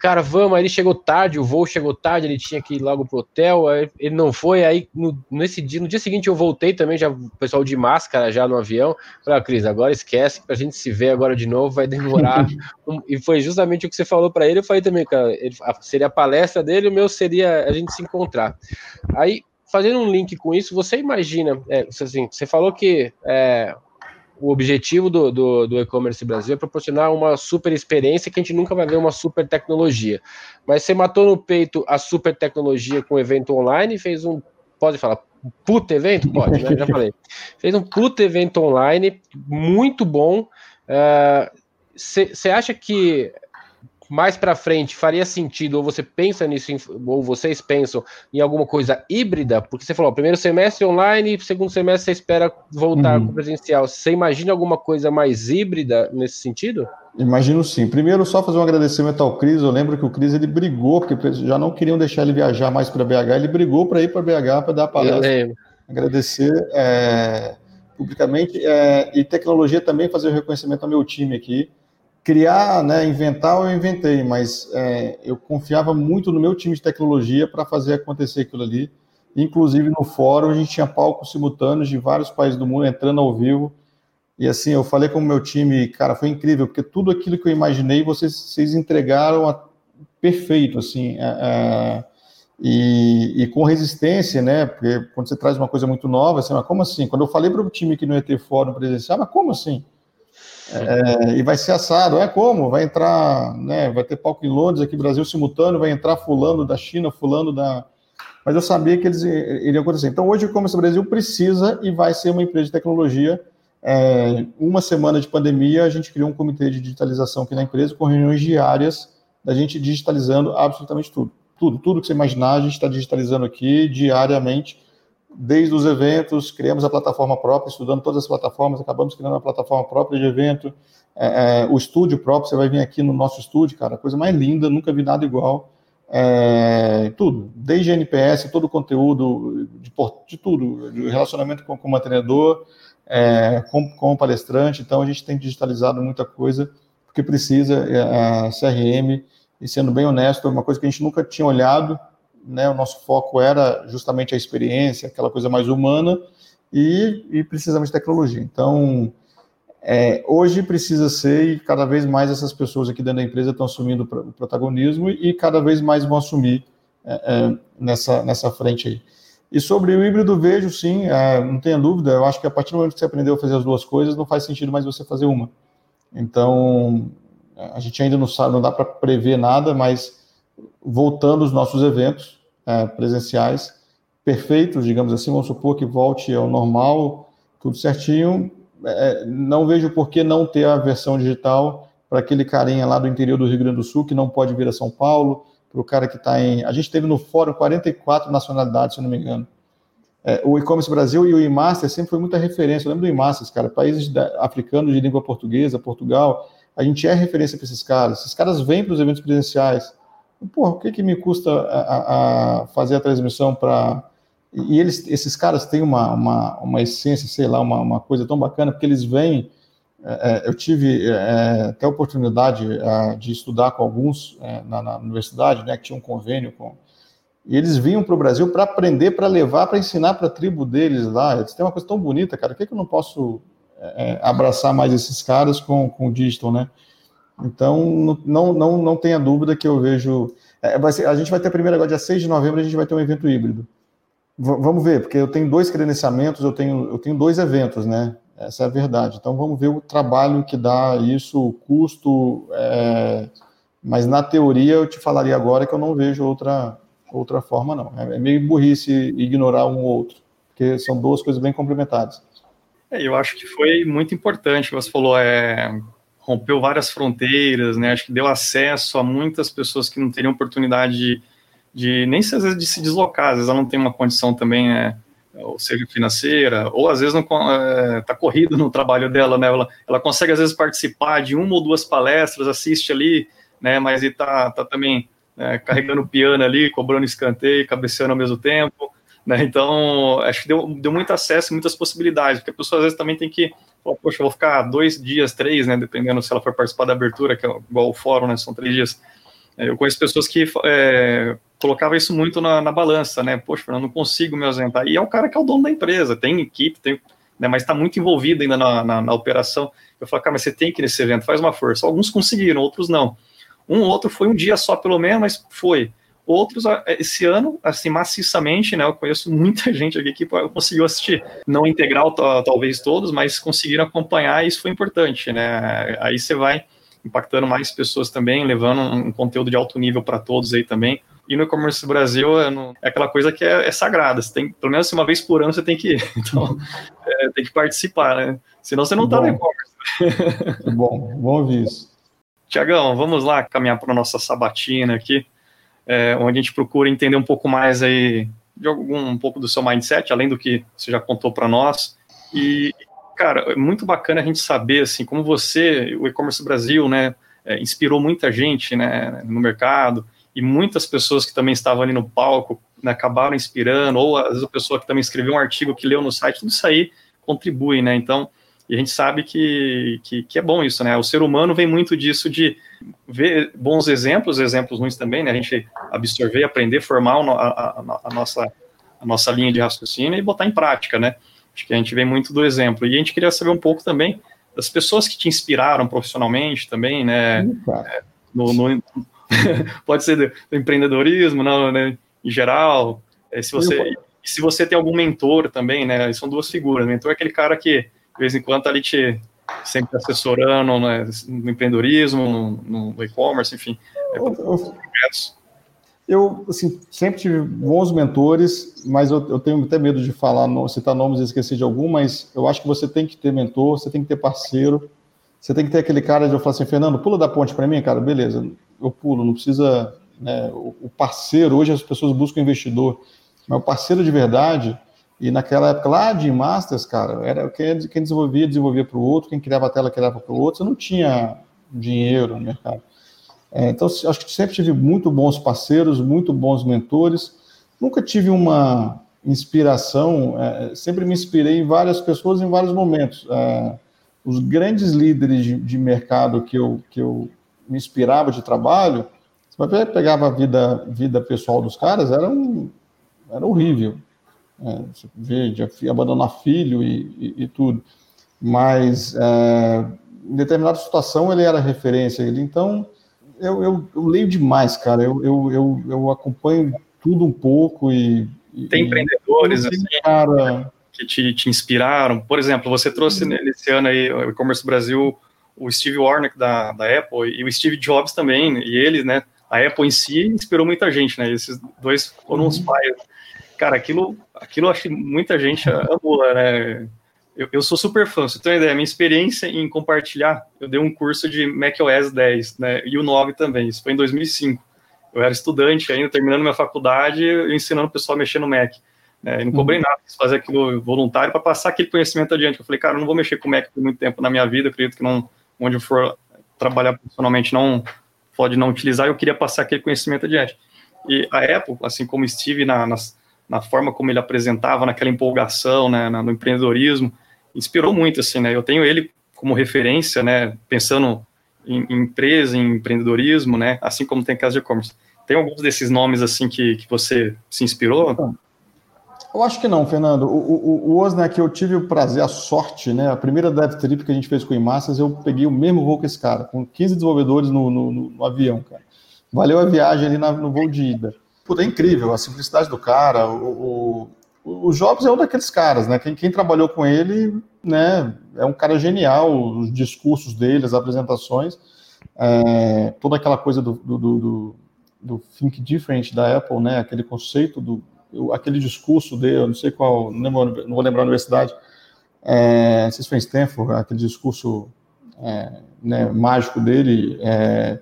cara, vamos. Aí ele chegou tarde, o voo chegou tarde, ele tinha que ir logo pro hotel, ele não foi. Aí no, nesse dia, no dia seguinte eu voltei também, já o pessoal de máscara já no avião. Falei, ah, Cris, agora esquece, pra gente se ver agora de novo, vai demorar. e foi justamente o que você falou para ele, eu falei também, cara, ele, seria a palestra dele, o meu seria a gente se encontrar. Aí, fazendo um link com isso, você imagina, é, assim, você falou que é, o objetivo do, do, do e-commerce Brasil é proporcionar uma super experiência que a gente nunca vai ver uma super tecnologia. Mas você matou no peito a super tecnologia com evento online fez um, pode falar, puta evento? Pode, né? Já falei. Fez um puta evento online, muito bom. Você uh, acha que mais para frente faria sentido, ou você pensa nisso, ou vocês pensam em alguma coisa híbrida? Porque você falou, primeiro semestre online, segundo semestre você espera voltar uhum. com presencial. Você imagina alguma coisa mais híbrida nesse sentido? Imagino sim. Primeiro, só fazer um agradecimento ao Cris. Eu lembro que o Cris ele brigou, porque já não queriam deixar ele viajar mais para BH. Ele brigou para ir para BH para dar a palestra. Agradecer é, publicamente. É, e tecnologia também, fazer o reconhecimento ao meu time aqui criar, né, inventar, eu inventei, mas é, eu confiava muito no meu time de tecnologia para fazer acontecer aquilo ali. Inclusive no fórum a gente tinha palcos simultâneos de vários países do mundo entrando ao vivo. E assim, eu falei com o meu time, cara, foi incrível, porque tudo aquilo que eu imaginei, vocês, vocês entregaram a, perfeito, assim, é, é, e, e, com resistência, né? Porque quando você traz uma coisa muito nova, assim, mas como assim? Quando eu falei para o time que não ia ter fórum presencial, mas como assim? É, e vai ser assado. É como? Vai entrar, né? Vai ter palco em Londres, aqui Brasil simultâneo, vai entrar fulano da China, fulano da. Mas eu sabia que eles iriam acontecer. Então, hoje o e-commerce Brasil precisa e vai ser uma empresa de tecnologia. É, uma semana de pandemia, a gente criou um comitê de digitalização aqui na empresa, com reuniões diárias da gente digitalizando absolutamente tudo. Tudo, tudo que você imaginar, a gente está digitalizando aqui diariamente desde os eventos, criamos a plataforma própria, estudando todas as plataformas, acabamos criando uma plataforma própria de evento, é, é, o estúdio próprio, você vai vir aqui no nosso estúdio, cara, coisa mais linda, nunca vi nada igual, é, tudo, desde NPS, todo o conteúdo, de, de tudo, de relacionamento com, com o mantenedor, é, com, com o palestrante, então a gente tem digitalizado muita coisa, porque precisa, é, CRM, e sendo bem honesto, é uma coisa que a gente nunca tinha olhado, né, o nosso foco era justamente a experiência, aquela coisa mais humana, e, e precisamos de tecnologia. Então, é, hoje precisa ser, e cada vez mais essas pessoas aqui dentro da empresa estão assumindo o protagonismo e cada vez mais vão assumir é, é, nessa, nessa frente aí. E sobre o híbrido, vejo sim, é, não tenha dúvida, eu acho que a partir do momento que você aprendeu a fazer as duas coisas, não faz sentido mais você fazer uma. Então, a gente ainda não sabe, não dá para prever nada, mas voltando os nossos eventos é, presenciais perfeitos, digamos assim, vamos supor que volte ao normal, tudo certinho. É, não vejo por que não ter a versão digital para aquele carinha lá do interior do Rio Grande do Sul que não pode vir a São Paulo, para o cara que está em. A gente teve no fórum 44 nacionalidades, se não me engano. É, o e-commerce Brasil e o e-master sempre foi muita referência. Eu lembro do e-master, cara, países da, africanos de língua portuguesa, Portugal, a gente é referência para esses caras. Esses caras vêm para os eventos presenciais. Porra, o que, que me custa a, a fazer a transmissão para. E eles, esses caras têm uma, uma, uma essência, sei lá, uma, uma coisa tão bacana, porque eles vêm. É, é eu tive é, até a oportunidade é, de estudar com alguns é, na, na, universidade, né, que tinha um convênio com. E eles vinham para o Brasil para aprender, para levar, para ensinar para a tribo deles lá. Eles têm uma coisa tão bonita, cara. Por que, que eu não posso é, abraçar mais esses caras com, com o digital, né? Então, não, não, não tenha dúvida que eu vejo. É, ser, a gente vai ter primeiro agora, dia 6 de novembro, a gente vai ter um evento híbrido. V vamos ver, porque eu tenho dois credenciamentos, eu tenho, eu tenho dois eventos, né? Essa é a verdade. Então, vamos ver o trabalho que dá isso, o custo. É... Mas, na teoria, eu te falaria agora que eu não vejo outra, outra forma, não. É, é meio burrice ignorar um ou outro, porque são duas coisas bem complementares. É, eu acho que foi muito importante, você falou, é, rompeu várias fronteiras, né? Acho que deu acesso a muitas pessoas que não teriam oportunidade de, de nem se, às vezes de se deslocar, às vezes ela não tem uma condição também, né, ou seja financeira, ou às vezes não está é, corrido no trabalho dela, né? Ela, ela consegue às vezes participar de uma ou duas palestras, assiste ali, né? Mas está tá também é, carregando piano ali, cobrando escanteio, cabeceando ao mesmo tempo. Né? Então, acho que deu, deu muito acesso, muitas possibilidades, porque a pessoa às vezes também tem que Poxa, eu vou ficar dois dias, três, né? Dependendo se ela for participar da abertura, que é igual o fórum, né? São três dias. É, eu conheço pessoas que é, colocavam isso muito na, na, balança, né? Poxa, eu não consigo me ausentar. E é o cara que é o dono da empresa, tem equipe, tem, né, mas está muito envolvido ainda na, na, na, operação. Eu falo, cara, mas você tem que ir nesse evento, faz uma força. Alguns conseguiram, outros não. Um ou outro foi um dia só, pelo menos, mas foi. Outros, esse ano, assim, maciçamente, né? Eu conheço muita gente aqui que conseguiu assistir. Não integral, talvez todos, mas conseguiram acompanhar e isso foi importante, né? Aí você vai impactando mais pessoas também, levando um conteúdo de alto nível para todos aí também. E no e-commerce Brasil é, no, é, aquela coisa que é, é, sagrada. Você tem, pelo menos uma vez por ano você tem que ir. Então, é, tem que participar, né? Senão você não está no e-commerce. bom, bom ouvir isso. Tiagão, vamos lá caminhar para a nossa sabatina aqui, é, onde a gente procura entender um pouco mais aí de algum um pouco do seu mindset, além do que você já contou para nós. E, cara, é muito bacana a gente saber, assim, como você, o e-commerce Brasil, né, é, inspirou muita gente, né, no mercado, e muitas pessoas que também estavam ali no palco né, acabaram inspirando, ou às vezes a pessoa que também escreveu um artigo que leu no site, tudo isso aí contribui, né, então e a gente sabe que, que, que, é bom isso, né? O ser humano vem muito disso de ver bons exemplos, exemplos ruins também, né? A gente absorver, aprender, formar a, a, a, nossa, a nossa linha de raciocínio e botar em prática, né? Acho que a gente vem muito do exemplo. E a gente queria saber um pouco também das pessoas que te inspiraram profissionalmente também, né? É, no, no pode ser do, do empreendedorismo, não, né? Em geral. É, se você, se você tem algum mentor também, né? São duas figuras. O mentor é aquele cara que de vez em quando ali te sempre assessorando né, no empreendedorismo, no, no e-commerce, enfim. É eu, eu, assim, sempre tive bons mentores, mas eu, eu, tenho até medo de falar, citar nomes e esquecer de algum, mas eu acho que você tem que ter mentor, você tem que ter parceiro, você tem que ter aquele cara de eu falar assim, Fernando, pula da ponte para mim, cara, beleza, eu pulo, não precisa, né, o parceiro, hoje as pessoas buscam investidor, mas o parceiro de verdade, e naquela época lá de Masters, cara, era quem, quem desenvolvia, desenvolvia para o outro, quem criava a tela, criava para o outro, você não tinha dinheiro no mercado. É, então, acho que sempre tive muito bons parceiros, muito bons mentores. Nunca tive uma inspiração, é, sempre me inspirei em várias pessoas em vários momentos. É, os grandes líderes de, de, mercado que eu, que eu me inspirava de trabalho, você pegava a vida, vida pessoal dos caras, era, um, era horrível. É, você vê, de abandonar filho e, e, e tudo. Mas é, em determinada situação ele era referência. Ele, então, eu, eu, eu leio demais, cara. Eu, eu, eu, eu, acompanho tudo um pouco e. Tem empreendedores assim, cara... que te, te inspiraram. Por exemplo, você trouxe nesse ano aí, o e-commerce Brasil, o Steve Warnock da, da Apple e o Steve Jobs também, e ele, né? A Apple em si inspirou muita gente, né? Esses dois foram uhum. os pais cara, aquilo, aquilo acho que muita gente amou, né? Eu, eu, sou super fã, você tem uma ideia, minha experiência em compartilhar, eu dei um curso de macOS 10, né, e o 9 também, isso foi em 2005. Eu era estudante ainda, terminando minha faculdade, ensinando o pessoal a mexer no Mac. Né, e não cobrei uhum. nada, quis fazer aquilo voluntário para passar aquele conhecimento adiante. Eu falei, cara, eu não vou mexer com Mac por muito tempo na minha vida, acredito que não, onde eu for trabalhar profissionalmente não pode não utilizar, eu queria passar aquele conhecimento adiante. E a Apple, assim como Steve na, nas, na forma como ele apresentava, naquela empolgação, né, no empreendedorismo, inspirou muito, assim, né, eu tenho ele como referência, né, pensando em, em empresa, em empreendedorismo, né, assim como tem casa de e-commerce. Tem alguns desses nomes, assim, que, que você se inspirou? Eu acho que não, Fernando. O, o, o Osner, que eu tive o prazer, a sorte, né? A primeira dev trip que a gente fez com o Imassas, eu peguei o mesmo voo que esse cara, com 15 desenvolvedores no, no, no avião, cara. Valeu a viagem ali na, no voo de ida puta, é incrível a simplicidade do cara. O, o, o Jobs é um daqueles caras, né? Quem, quem, trabalhou com ele, né? É um cara genial. Os discursos dele, as apresentações, é, toda aquela coisa do, do, do, do, Think Different da Apple, né? Aquele conceito do, aquele discurso dele, eu não sei qual, não, vou lembrar a universidade. É, não sei se foi em Stanford, aquele discurso é, né, mágico dele. É,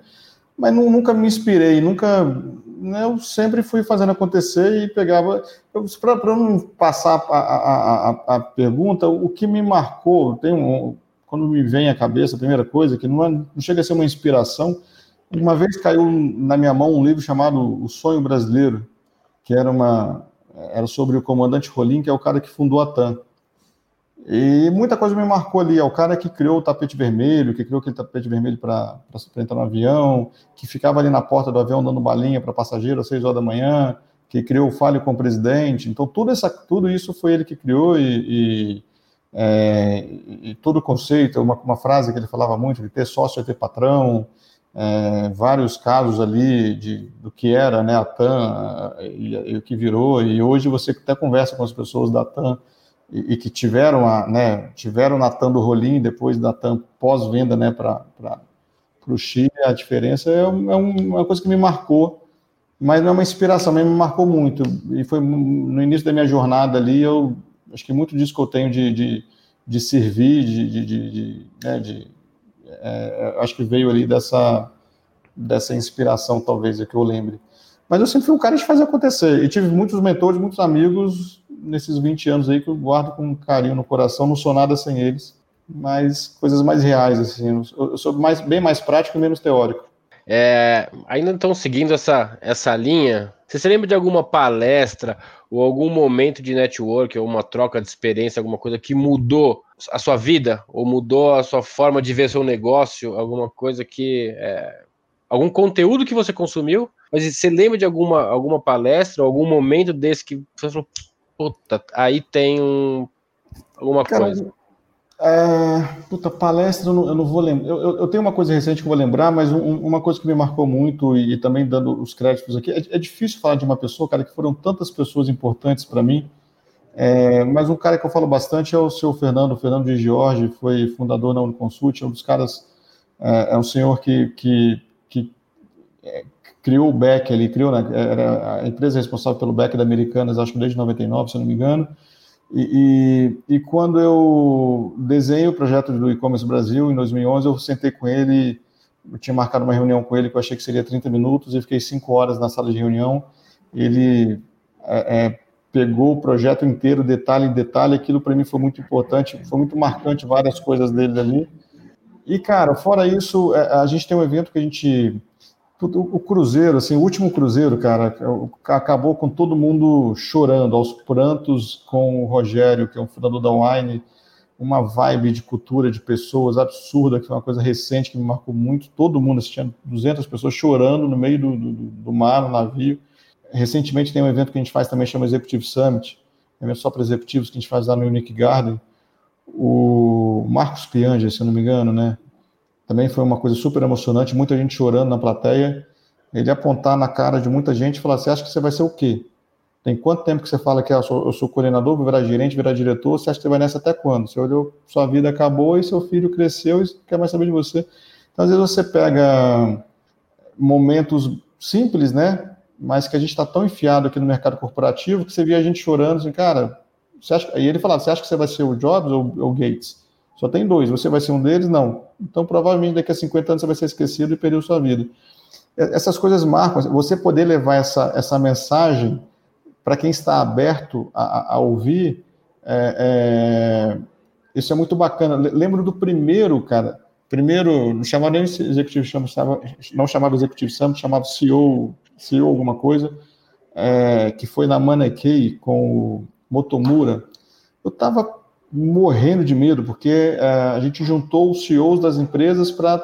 mas nunca me inspirei, nunca né, eu sempre fui fazendo acontecer e pegava. Para não passar a, a, a, a, pergunta, o que me marcou, tem um, quando me vem à cabeça, a primeira coisa, que não, é, não chega a ser uma inspiração, uma vez caiu na minha mão um livro chamado O Sonho Brasileiro, que era, uma, era sobre o comandante Rolim, que é o cara que fundou a TAM. E muita coisa me marcou ali. É o cara que criou o tapete vermelho, que criou aquele tapete vermelho para entrar no avião, que ficava ali na porta do avião dando balinha para passageiro às seis horas da manhã, que criou o Fale com o Presidente. Então, tudo, essa, tudo isso foi ele que criou e, e, é, e todo o conceito, uma, uma frase que ele falava muito, de ter sócio e ter patrão. é, vários casos ali de, do que era né, a TAM e, e, o que virou, e hoje você até conversa com as pessoas da TAM e, e que tiveram, a, né, tiveram na TAM do Rolim, depois da TAM pós-venda né, para o Chile, a diferença é, é uma coisa que me marcou, mas não é uma inspiração, mas me marcou muito, e foi no início da minha jornada ali, eu acho que muito disso que eu tenho de, de, de servir, de, de, de, de, né, de é, acho que veio ali dessa, dessa inspiração, talvez, é que eu lembre. Mas eu sempre fui um cara de fazer acontecer. E tive muitos mentores, muitos amigos nesses 20 anos aí que eu guardo com carinho no coração. Não sou nada sem eles, mas coisas mais reais, assim. Eu sou mais, bem mais prático e menos teórico. É, ainda estão seguindo essa, essa linha? Você se lembra de alguma palestra ou algum momento de network ou uma troca de experiência, alguma coisa que mudou a sua vida ou mudou a sua forma de ver seu negócio, alguma coisa que é, algum conteúdo que você consumiu, mas você lembra de alguma alguma palestra, algum momento desse que você falou, puta, aí tem um, alguma Cara, coisa. É, puta, palestra eu não, eu não vou lembrar. Eu, eu, tenho uma coisa recente que eu vou lembrar, mas um, uma coisa que me marcou muito, e, e também dando os créditos aqui, é, é, difícil falar de uma pessoa, cara, que foram tantas pessoas importantes para mim. É, mas um cara que eu falo bastante é o seu Fernando, Fernando de Jorge, foi fundador da Uniconsult, é um dos caras, é, é um senhor que, que, que é, criou o BEC, ele criou, né, era a empresa responsável pelo BEC da Americanas, acho que desde 99, se eu não me engano, e, e, e, quando eu desenhei o projeto do e-commerce Brasil, em 2011, eu sentei com ele, eu tinha marcado uma reunião com ele que eu achei que seria 30 minutos, e fiquei cinco horas na sala de reunião. Ele é, é, pegou o projeto inteiro, detalhe em detalhe, aquilo para mim foi muito importante, foi muito marcante várias coisas dele ali. E, cara, fora isso, é, a gente tem um evento que a gente o Cruzeiro, assim, o último Cruzeiro, cara, acabou com todo mundo chorando, aos prantos com o Rogério, que é um fundador da Wine, uma vibe de cultura de pessoas absurda, que foi uma coisa recente que me marcou muito. Todo mundo assistindo, 200 pessoas chorando no meio do, do, do mar, no navio. Recentemente tem um evento que a gente faz também, chama Executive Summit, é evento só para executivos que a gente faz lá no Unique Garden. O Marcos Piange, se eu não me engano, né? Também foi uma coisa super emocionante, muita gente chorando na plateia. Ele apontar na cara de muita gente e falar: Você acha que você vai ser o quê? Tem quanto tempo que você fala que ah, eu, sou, eu sou coordenador, vou virar gerente, virar diretor? Você acha que você vai nessa até quando? Você olhou, sua vida acabou e seu filho cresceu e quer mais saber de você. Então, às vezes, você pega momentos simples, né? Mas que a gente está tão enfiado aqui no mercado corporativo que você via a gente chorando assim, cara. Você acha... E ele falava: Você acha que você vai ser o Jobs ou o Gates? Só tem dois. Você vai ser um deles? Não. Então, provavelmente, daqui a 50 anos você vai ser esquecido e perder sua vida. Essas coisas marcam. Você poder levar essa, essa mensagem para quem está aberto a, a ouvir, é, é, isso é muito bacana. Lembro do primeiro, cara. Primeiro, não chamava nem executivo, chamava, não chamava executivo summit, chamava CEO, CEO alguma coisa, é, que foi na Manekei com o Motomura. Eu estava morrendo de medo, porque uh, a gente juntou os CEOs das empresas para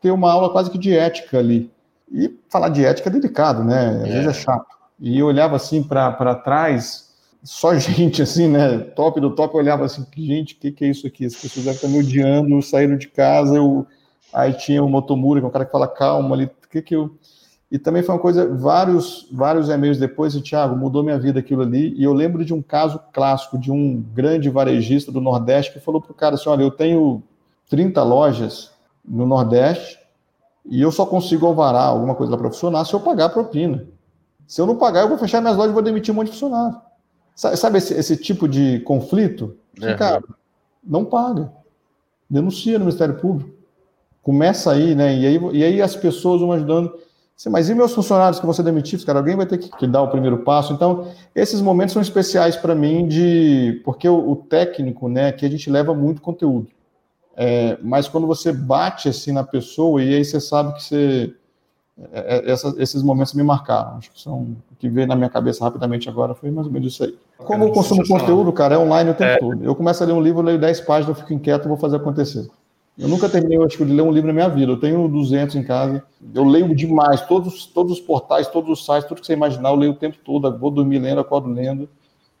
ter uma aula quase que de ética ali. E falar de ética é delicado, né? Às é. vezes é chato. E eu olhava assim para trás, só gente assim, né? Top do top, eu olhava assim, gente, o que, que é isso aqui? As pessoas devem estar me odiando, saíram de casa, eu... aí tinha o Motomura, que é um cara que fala calma ali, o que que eu e também foi uma coisa, vários, vários e-mails depois, e Thiago, mudou minha vida aquilo ali. E eu lembro de um caso clássico de um grande varejista do Nordeste que falou para o cara assim: olha, eu tenho 30 lojas no Nordeste e eu só consigo alvarar alguma coisa lá para funcionar se eu pagar a propina. Se eu não pagar, eu vou fechar minhas lojas e vou demitir um monte de funcionário. Sabe esse, esse tipo de conflito? É. Cara, não paga. Denuncia no Ministério Público. Começa aí, né? E aí, e aí as pessoas vão ajudando. Mas e meus funcionários que vão ser demitidos, cara? Alguém vai ter que, que dar o primeiro passo. Então, esses momentos são especiais para mim, de porque o, o, técnico, né, que a gente leva muito conteúdo. É, mas quando você bate assim na pessoa, e aí você sabe que você. É, é essa, esses momentos me marcaram. Acho que são. O que veio na minha cabeça rapidamente agora foi mais ou menos isso aí. Como eu consumo conteúdo, cara, é online o tempo é. todo. Eu começo a ler um livro, leio 10 páginas, eu fico inquieto, vou fazer acontecer. Eu nunca terminei, acho que, de ler um livro na minha vida. Eu tenho 200 em casa. Eu leio demais. Todos, todos os portais, todos os sites, tudo que você imaginar, eu leio o tempo todo. Vou dormir lendo, acordo lendo.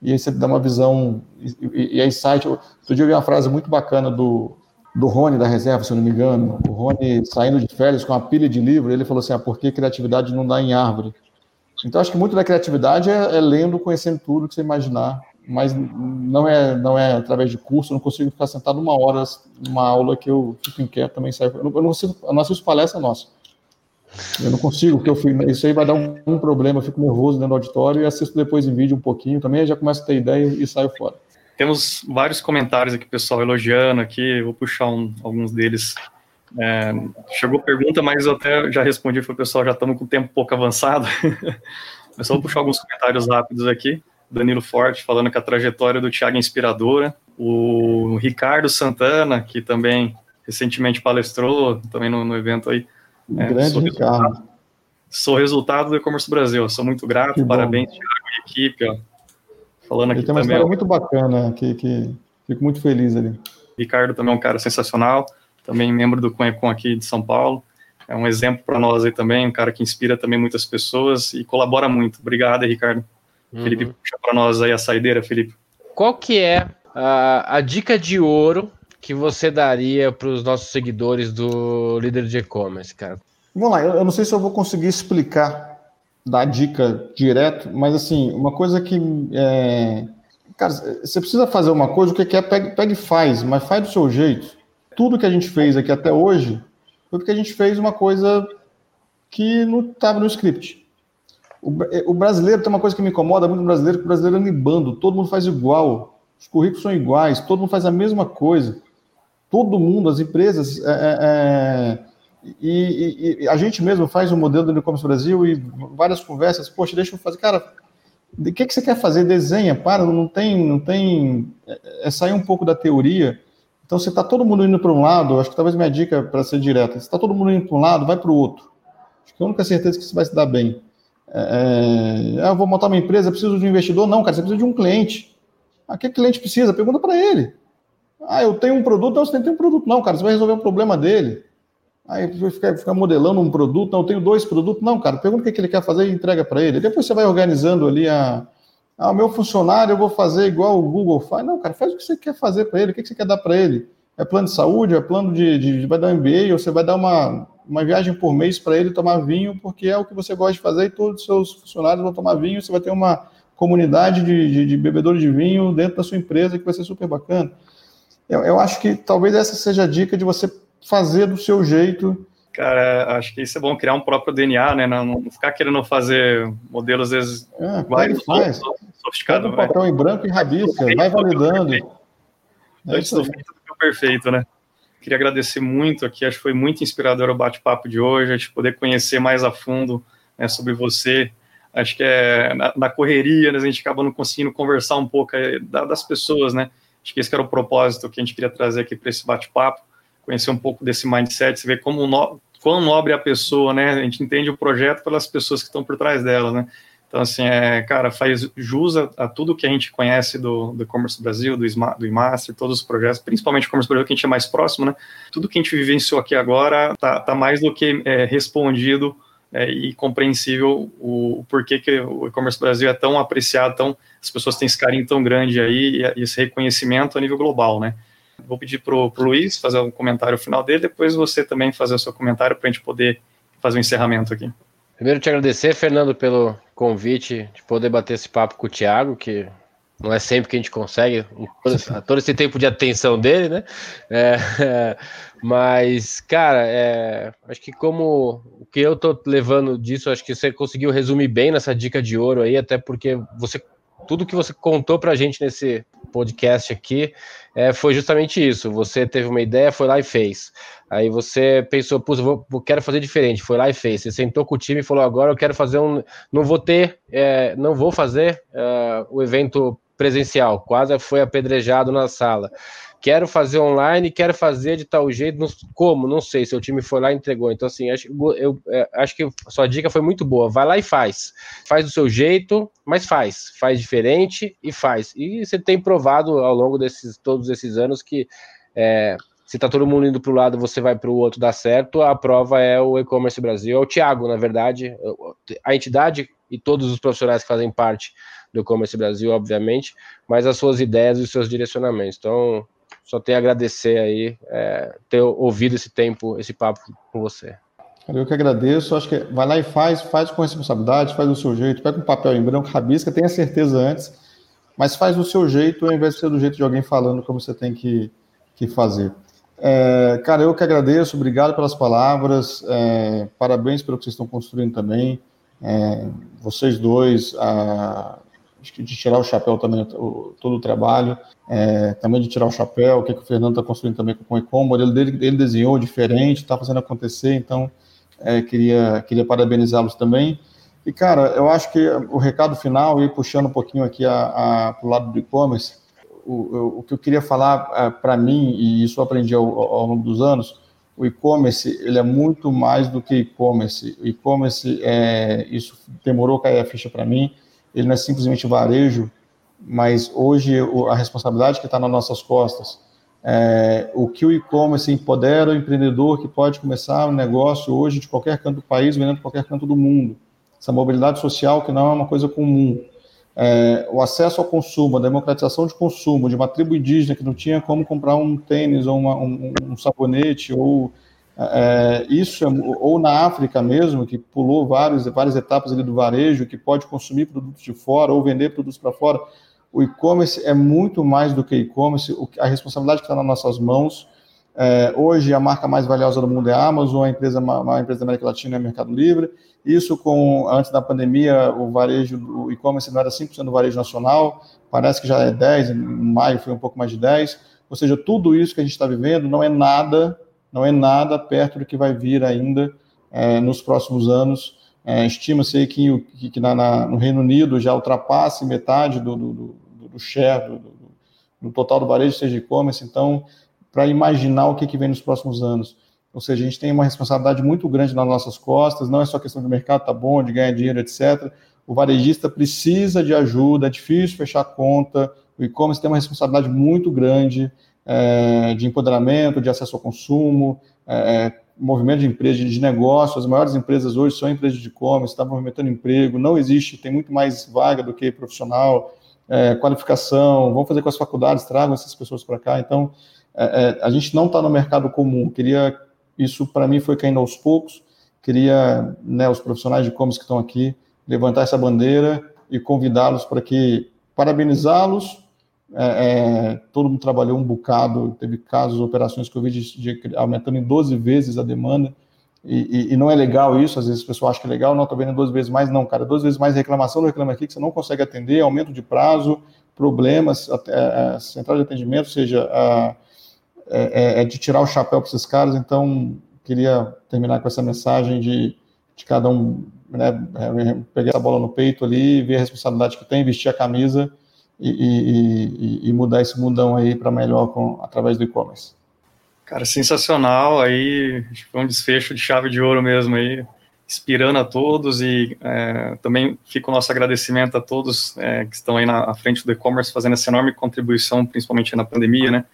E aí você dá uma visão. E, e, aí, site. Outro dia eu vi uma frase muito bacana do, do Rony da reserva, se eu não me engano. O Rony saindo de férias com uma pilha de livro, ele falou assim: ah, por que criatividade não dá em árvore? Então, acho que muito da criatividade é, é lendo, conhecendo tudo que você imaginar, mas não é, não é através de curso, eu não consigo ficar sentado uma hora numa aula que eu fico inquieto, também saio. Eu não, eu não, consigo, eu não assisto palestra nossa. Eu não consigo, porque eu fui, isso aí vai dar um, um, problema, eu fico nervoso dentro do auditório e assisto depois em vídeo um pouquinho também, já começo a ter ideia e saio fora. Temos vários comentários aqui, pessoal, elogiando aqui, vou puxar um, alguns deles. É, chegou pergunta, mas eu até já respondi, foi pessoal, já estamos com o tempo pouco avançado. mas só vou puxar alguns comentários rápidos aqui. Danilo Forte falando que a trajetória do Thiago é inspiradora. O Ricardo Santana, que também recentemente palestrou, também no, no evento aí. É, grande sou Ricardo. Resultado, sou resultado do e-commerce Brasil. Sou muito grato, que parabéns, bom. Thiago e equipe. Ó. Falando aqui Ele tem uma também, história ó, muito bacana, que, que fico muito feliz ali. Ricardo também é um cara sensacional também membro do Conhecom aqui de São Paulo. É um exemplo para nós aí também, um cara que inspira também muitas pessoas e colabora muito. Obrigado, Ricardo. Uhum. Felipe, puxa para nós aí a saideira, Felipe. Qual que é a, a dica de ouro que você daria para os nossos seguidores do líder de e-commerce, cara? Vamos lá, eu, eu, não sei se eu vou conseguir explicar, dar dica direto, mas assim, uma coisa que. É... Cara, você precisa fazer uma coisa, o que é, pega, pega e faz, mas faz do seu jeito tudo que a gente fez aqui até hoje foi porque a gente fez uma coisa que não estava no script. O, o, brasileiro tem uma coisa que me incomoda muito no brasileiro, que o brasileiro é libando, todo mundo faz igual, os currículos são iguais, todo mundo faz a mesma coisa. Todo mundo, as empresas, é, é, e, e, e, a gente mesmo faz o um modelo do e-commerce Brasil e várias conversas, poxa, deixa eu fazer, cara, o que, que você quer fazer? Desenha, para, não tem, não tem, é, é sair um pouco da teoria então, se está todo mundo indo para um lado, acho que talvez minha dica para ser direta, se está todo mundo indo para um lado, vai para o outro. Acho que a única certeza é que você vai se dar bem. É, é, eu vou montar uma empresa, preciso de um investidor? Não, cara, você precisa de um cliente. Ah, que cliente precisa? Pergunta para ele. Ah, eu tenho um produto? Não, você tem um produto, não, cara, você vai resolver o problema dele. Aí você fica, fica modelando um produto, não, eu tenho dois produtos, não, cara, pergunta o que, que ele quer fazer e entrega para ele. Depois você vai organizando ali a. Ah, o meu funcionário eu vou fazer igual o Google faz. Não, cara, faz o que você quer fazer para ele, o que, que você quer dar para ele. É plano de saúde, é plano de, de, vai dar um MBA, ou você vai dar uma, uma viagem por mês para ele tomar vinho, porque é o que você gosta de fazer e todos os seus funcionários vão tomar vinho, você vai ter uma comunidade de, de, de bebedores de vinho dentro da sua empresa que vai ser super bacana. Eu, eu acho que talvez essa seja a dica de você fazer do seu jeito, Cara, acho que isso é bom criar um próprio DNA, né? Não, não ficar querendo fazer modelos, às vezes, é, iguais, faz. sofisticados. Pega um papel em branco e rabisca, vai validando. Antes do feito do perfeito, né? Queria agradecer muito aqui, acho que foi muito inspirador o bate-papo de hoje, a gente poder conhecer mais a fundo né, sobre você. Acho que é na, na correria, né, a gente acaba não conseguindo conversar um pouco é, das pessoas, né? Acho que esse era o propósito que a gente queria trazer aqui para esse bate-papo, conhecer um pouco desse mindset, ver como no, quão nobre é a pessoa, né? A gente entende o projeto pelas pessoas que estão por trás dela, né? Então, assim, é, cara, faz jus a, a tudo que a gente conhece do, do e-commerce Brasil, do, do e-master, todos os projetos, principalmente o e-commerce Brasil, que a gente é mais próximo, né? Tudo que a gente vivenciou aqui agora tá, tá mais do que é, respondido é, e compreensível o, o, porquê que o e-commerce Brasil é tão apreciado, tão, as pessoas têm esse carinho tão grande aí e, e esse reconhecimento a nível global, né? Vou pedir para o Luiz fazer um comentário final dele, depois você também fazer o seu comentário para a gente poder fazer o um encerramento aqui. Primeiro, te agradecer, Fernando, pelo convite de poder bater esse papo com o Thiago, que não é sempre que a gente consegue, todo, todo esse tempo de atenção dele, né? É, é, mas, cara, é, acho que como o que eu tô levando disso, acho que você conseguiu resumir bem nessa dica de ouro aí, até porque você tudo que você contou para a gente nesse podcast aqui é, foi justamente isso. Você teve uma ideia, foi lá e fez. Aí você pensou, putz, vou, quero fazer diferente, foi lá e fez. Você sentou com o time e falou, agora eu quero fazer um. Não vou ter, é, não vou fazer é, o evento presencial. Quase foi apedrejado na sala quero fazer online, quero fazer de tal jeito, não, como? Não sei, seu time foi lá e entregou. Então, assim, acho, eu, é, acho que sua dica foi muito boa. Vai lá e faz. Faz do seu jeito, mas faz. Faz diferente e faz. E você tem provado ao longo desses todos esses anos que é, se tá todo mundo indo para o lado, você vai para o outro, dá certo. A prova é o e-commerce Brasil, é o Thiago, na verdade, a entidade e todos os profissionais que fazem parte do e-commerce Brasil, obviamente, mas as suas ideias e os seus direcionamentos. Então, só tenho a agradecer aí é, ter ouvido esse tempo, esse papo com você. Eu que agradeço. Acho que vai lá e faz, faz com responsabilidade, faz do seu jeito, pega um papel em branco, rabisca, tenha certeza antes, mas faz do seu jeito, ao invés de ser do jeito de alguém falando como você tem que, que fazer. É, cara, eu que agradeço, obrigado pelas palavras, é, parabéns pelo que vocês estão construindo também. É, vocês dois, a, que de tirar o chapéu também, o, todo o trabalho, é, também de tirar o chapéu, o que, que o Fernando está construindo também com o Ecom, o modelo dele ele desenhou diferente, está fazendo acontecer, então é, queria, queria parabenizá-los também. E, cara, eu acho que o recado final, e puxando um pouquinho aqui para o lado do e-commerce, o, o, que eu queria falar é, para mim, e isso eu aprendi ao, ao longo dos anos, o e-commerce ele é muito mais do que e-commerce. O e-commerce, é, isso demorou a cair a ficha para mim, ele não é simplesmente varejo, mas hoje a responsabilidade que está nas nossas costas é, o que o e-commerce empodera o empreendedor que pode começar um negócio hoje de qualquer canto do país, vendendo de qualquer canto do mundo. Essa mobilidade social que não é uma coisa comum. É, o acesso ao consumo, a democratização de consumo de uma tribo indígena que não tinha como comprar um tênis ou uma, um, um, sabonete, ou é, isso, é, ou na África mesmo, que pulou vários, várias etapas ali do varejo, que pode consumir produtos de fora ou vender produtos para fora o e-commerce é muito mais do que e-commerce, a responsabilidade que está nas nossas mãos. É, hoje, a marca mais valiosa do mundo é a Amazon, a empresa, a empresa da América Latina é Mercado Livre. Isso, com antes da pandemia, o varejo, o e-commerce não era 5% do varejo nacional, parece que já é 10%, em maio foi um pouco mais de 10%. Ou seja, tudo isso que a gente está vivendo não é nada, não é nada perto do que vai vir ainda é, nos próximos anos. É, Estima-se que, que, que na, na, no Reino Unido já ultrapasse metade do, do, do share, do, do, do total do varejo, seja e-commerce, então, para imaginar o que, que vem nos próximos anos. Ou seja, a gente tem uma responsabilidade muito grande nas nossas costas, não é só questão do mercado tá bom, de ganhar dinheiro, etc. O varejista precisa de ajuda, é difícil fechar conta, o e-commerce tem uma responsabilidade muito grande é, de empoderamento, de acesso ao consumo, é, movimento de empresas, de negócio, as maiores empresas hoje são empresas de e-commerce, está movimentando emprego, não existe, tem muito mais vaga do que profissional, é, qualificação, vamos fazer com as faculdades, tragam essas pessoas para cá. Então, é, é, a gente não está no mercado comum. Queria, isso para mim foi caindo aos poucos. Queria, né, os profissionais de e-commerce que estão aqui, levantar essa bandeira e convidá-los para que, parabenizá-los. É, é, todo mundo trabalhou um bocado, teve casos, operações que eu vi de, de, aumentando em 12 vezes a demanda. E, e, e, não é legal isso, às vezes o pessoal acha que é legal, não, estou vendo duas vezes mais, não, cara, duas vezes mais reclamação, não reclama aqui, que você não consegue atender, aumento de prazo, problemas, a, a, a central de atendimento, ou seja, a, é, é, é, de tirar o chapéu para esses caras, então queria terminar com essa mensagem de, de cada um, né, é, pegar a bola no peito ali, ver a responsabilidade que tem, vestir a camisa e, e, e mudar esse mundão aí para melhor com, através do e-commerce. Cara, sensacional. Aí foi um desfecho de chave de ouro mesmo aí, inspirando a todos e é, também fica o nosso agradecimento a todos é, que estão aí na frente do e-commerce fazendo essa enorme contribuição, principalmente na pandemia, né?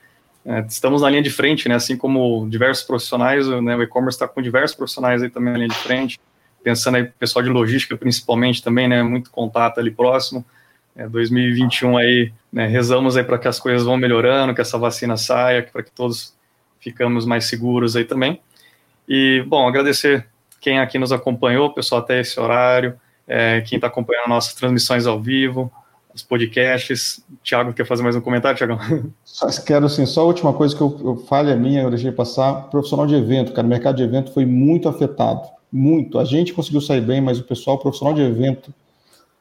É, estamos na linha de frente, né? Assim como diversos profissionais, né, o e-commerce está com diversos profissionais aí também na linha de frente, pensando aí pessoal de logística principalmente também, né? Muito contato ali próximo. 2021 é, aí, né, rezamos aí para que as coisas vão melhorando, que essa vacina saia, para que todos ficamos mais seguros aí também. E, bom, agradecer quem aqui nos acompanhou, pessoal, até esse horário, é, quem está acompanhando nossas transmissões ao vivo, os podcasts. Tiago, quer fazer mais um comentário, Tiagão? Quero, sim, só a última coisa que eu, eu falha é minha, eu deixei passar, profissional de evento, cara, o mercado de evento foi muito afetado, muito. A gente conseguiu sair bem, mas o pessoal, profissional de evento,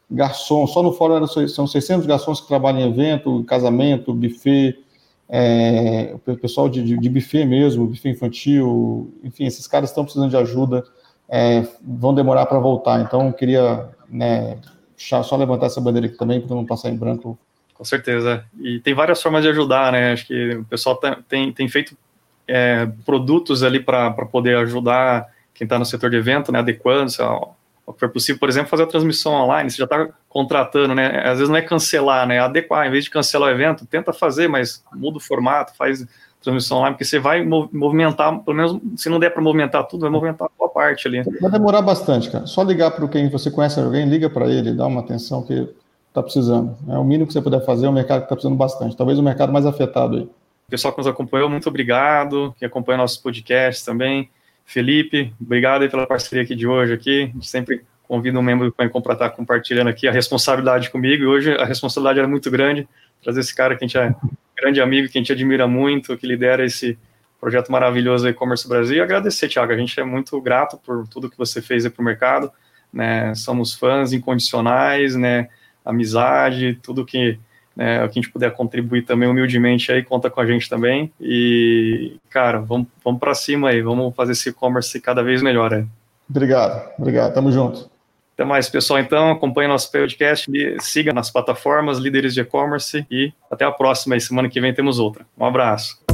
garçom, só no fórum são 600 garçons que trabalham em evento, casamento, buffet, é, o pessoal de, de, buffet mesmo, buffet infantil, enfim, esses caras estão precisando de ajuda, é, vão demorar para voltar. Então, eu queria né, só levantar essa bandeira aqui também, para não passar em branco. Com certeza. E tem várias formas de ajudar, né? Acho que o pessoal tá, tem, tem feito é, produtos ali para poder ajudar quem está no setor de evento, né? Adequando, sei lá, o que for possível, por exemplo, fazer a transmissão online, você já está contratando, né? Às vezes não é cancelar, né? Adequar, em vez de cancelar o evento, tenta fazer, mas muda o formato, faz transmissão online, porque você vai movimentar, pelo menos se não der para movimentar tudo, vai movimentar a tua parte ali. Vai demorar bastante, cara. Só ligar para quem você conhece alguém, liga para ele, dá uma atenção que está precisando. É o mínimo que você puder fazer, é um mercado que está precisando bastante. Talvez o mercado mais afetado aí. pessoal que nos acompanhou, muito obrigado. Que acompanha nossos podcasts também. Felipe, obrigado aí pela parceria aqui de hoje aqui. Sempre convida um membro do Coencom para estar compartilhando aqui a responsabilidade comigo. E hoje a responsabilidade era muito grande. Trazer esse cara que a gente é grande amigo, que a gente admira muito, que lidera esse projeto maravilhoso e-commerce Brasil. E agradecer, Thiago. A gente é muito grato por tudo que você fez para o mercado. Né? Somos fãs incondicionais, né? Amizade, tudo que né, o que a gente puder contribuir também humildemente aí, conta com a gente também. E, cara, vamos, vamos para cima aí, vamos fazer esse e-commerce cada vez melhor aí. Obrigado, obrigado, tamo junto. Até mais, pessoal. Então, acompanhe nosso podcast, siga nas plataformas líderes de e-commerce e até a próxima. E semana que vem temos outra. Um abraço.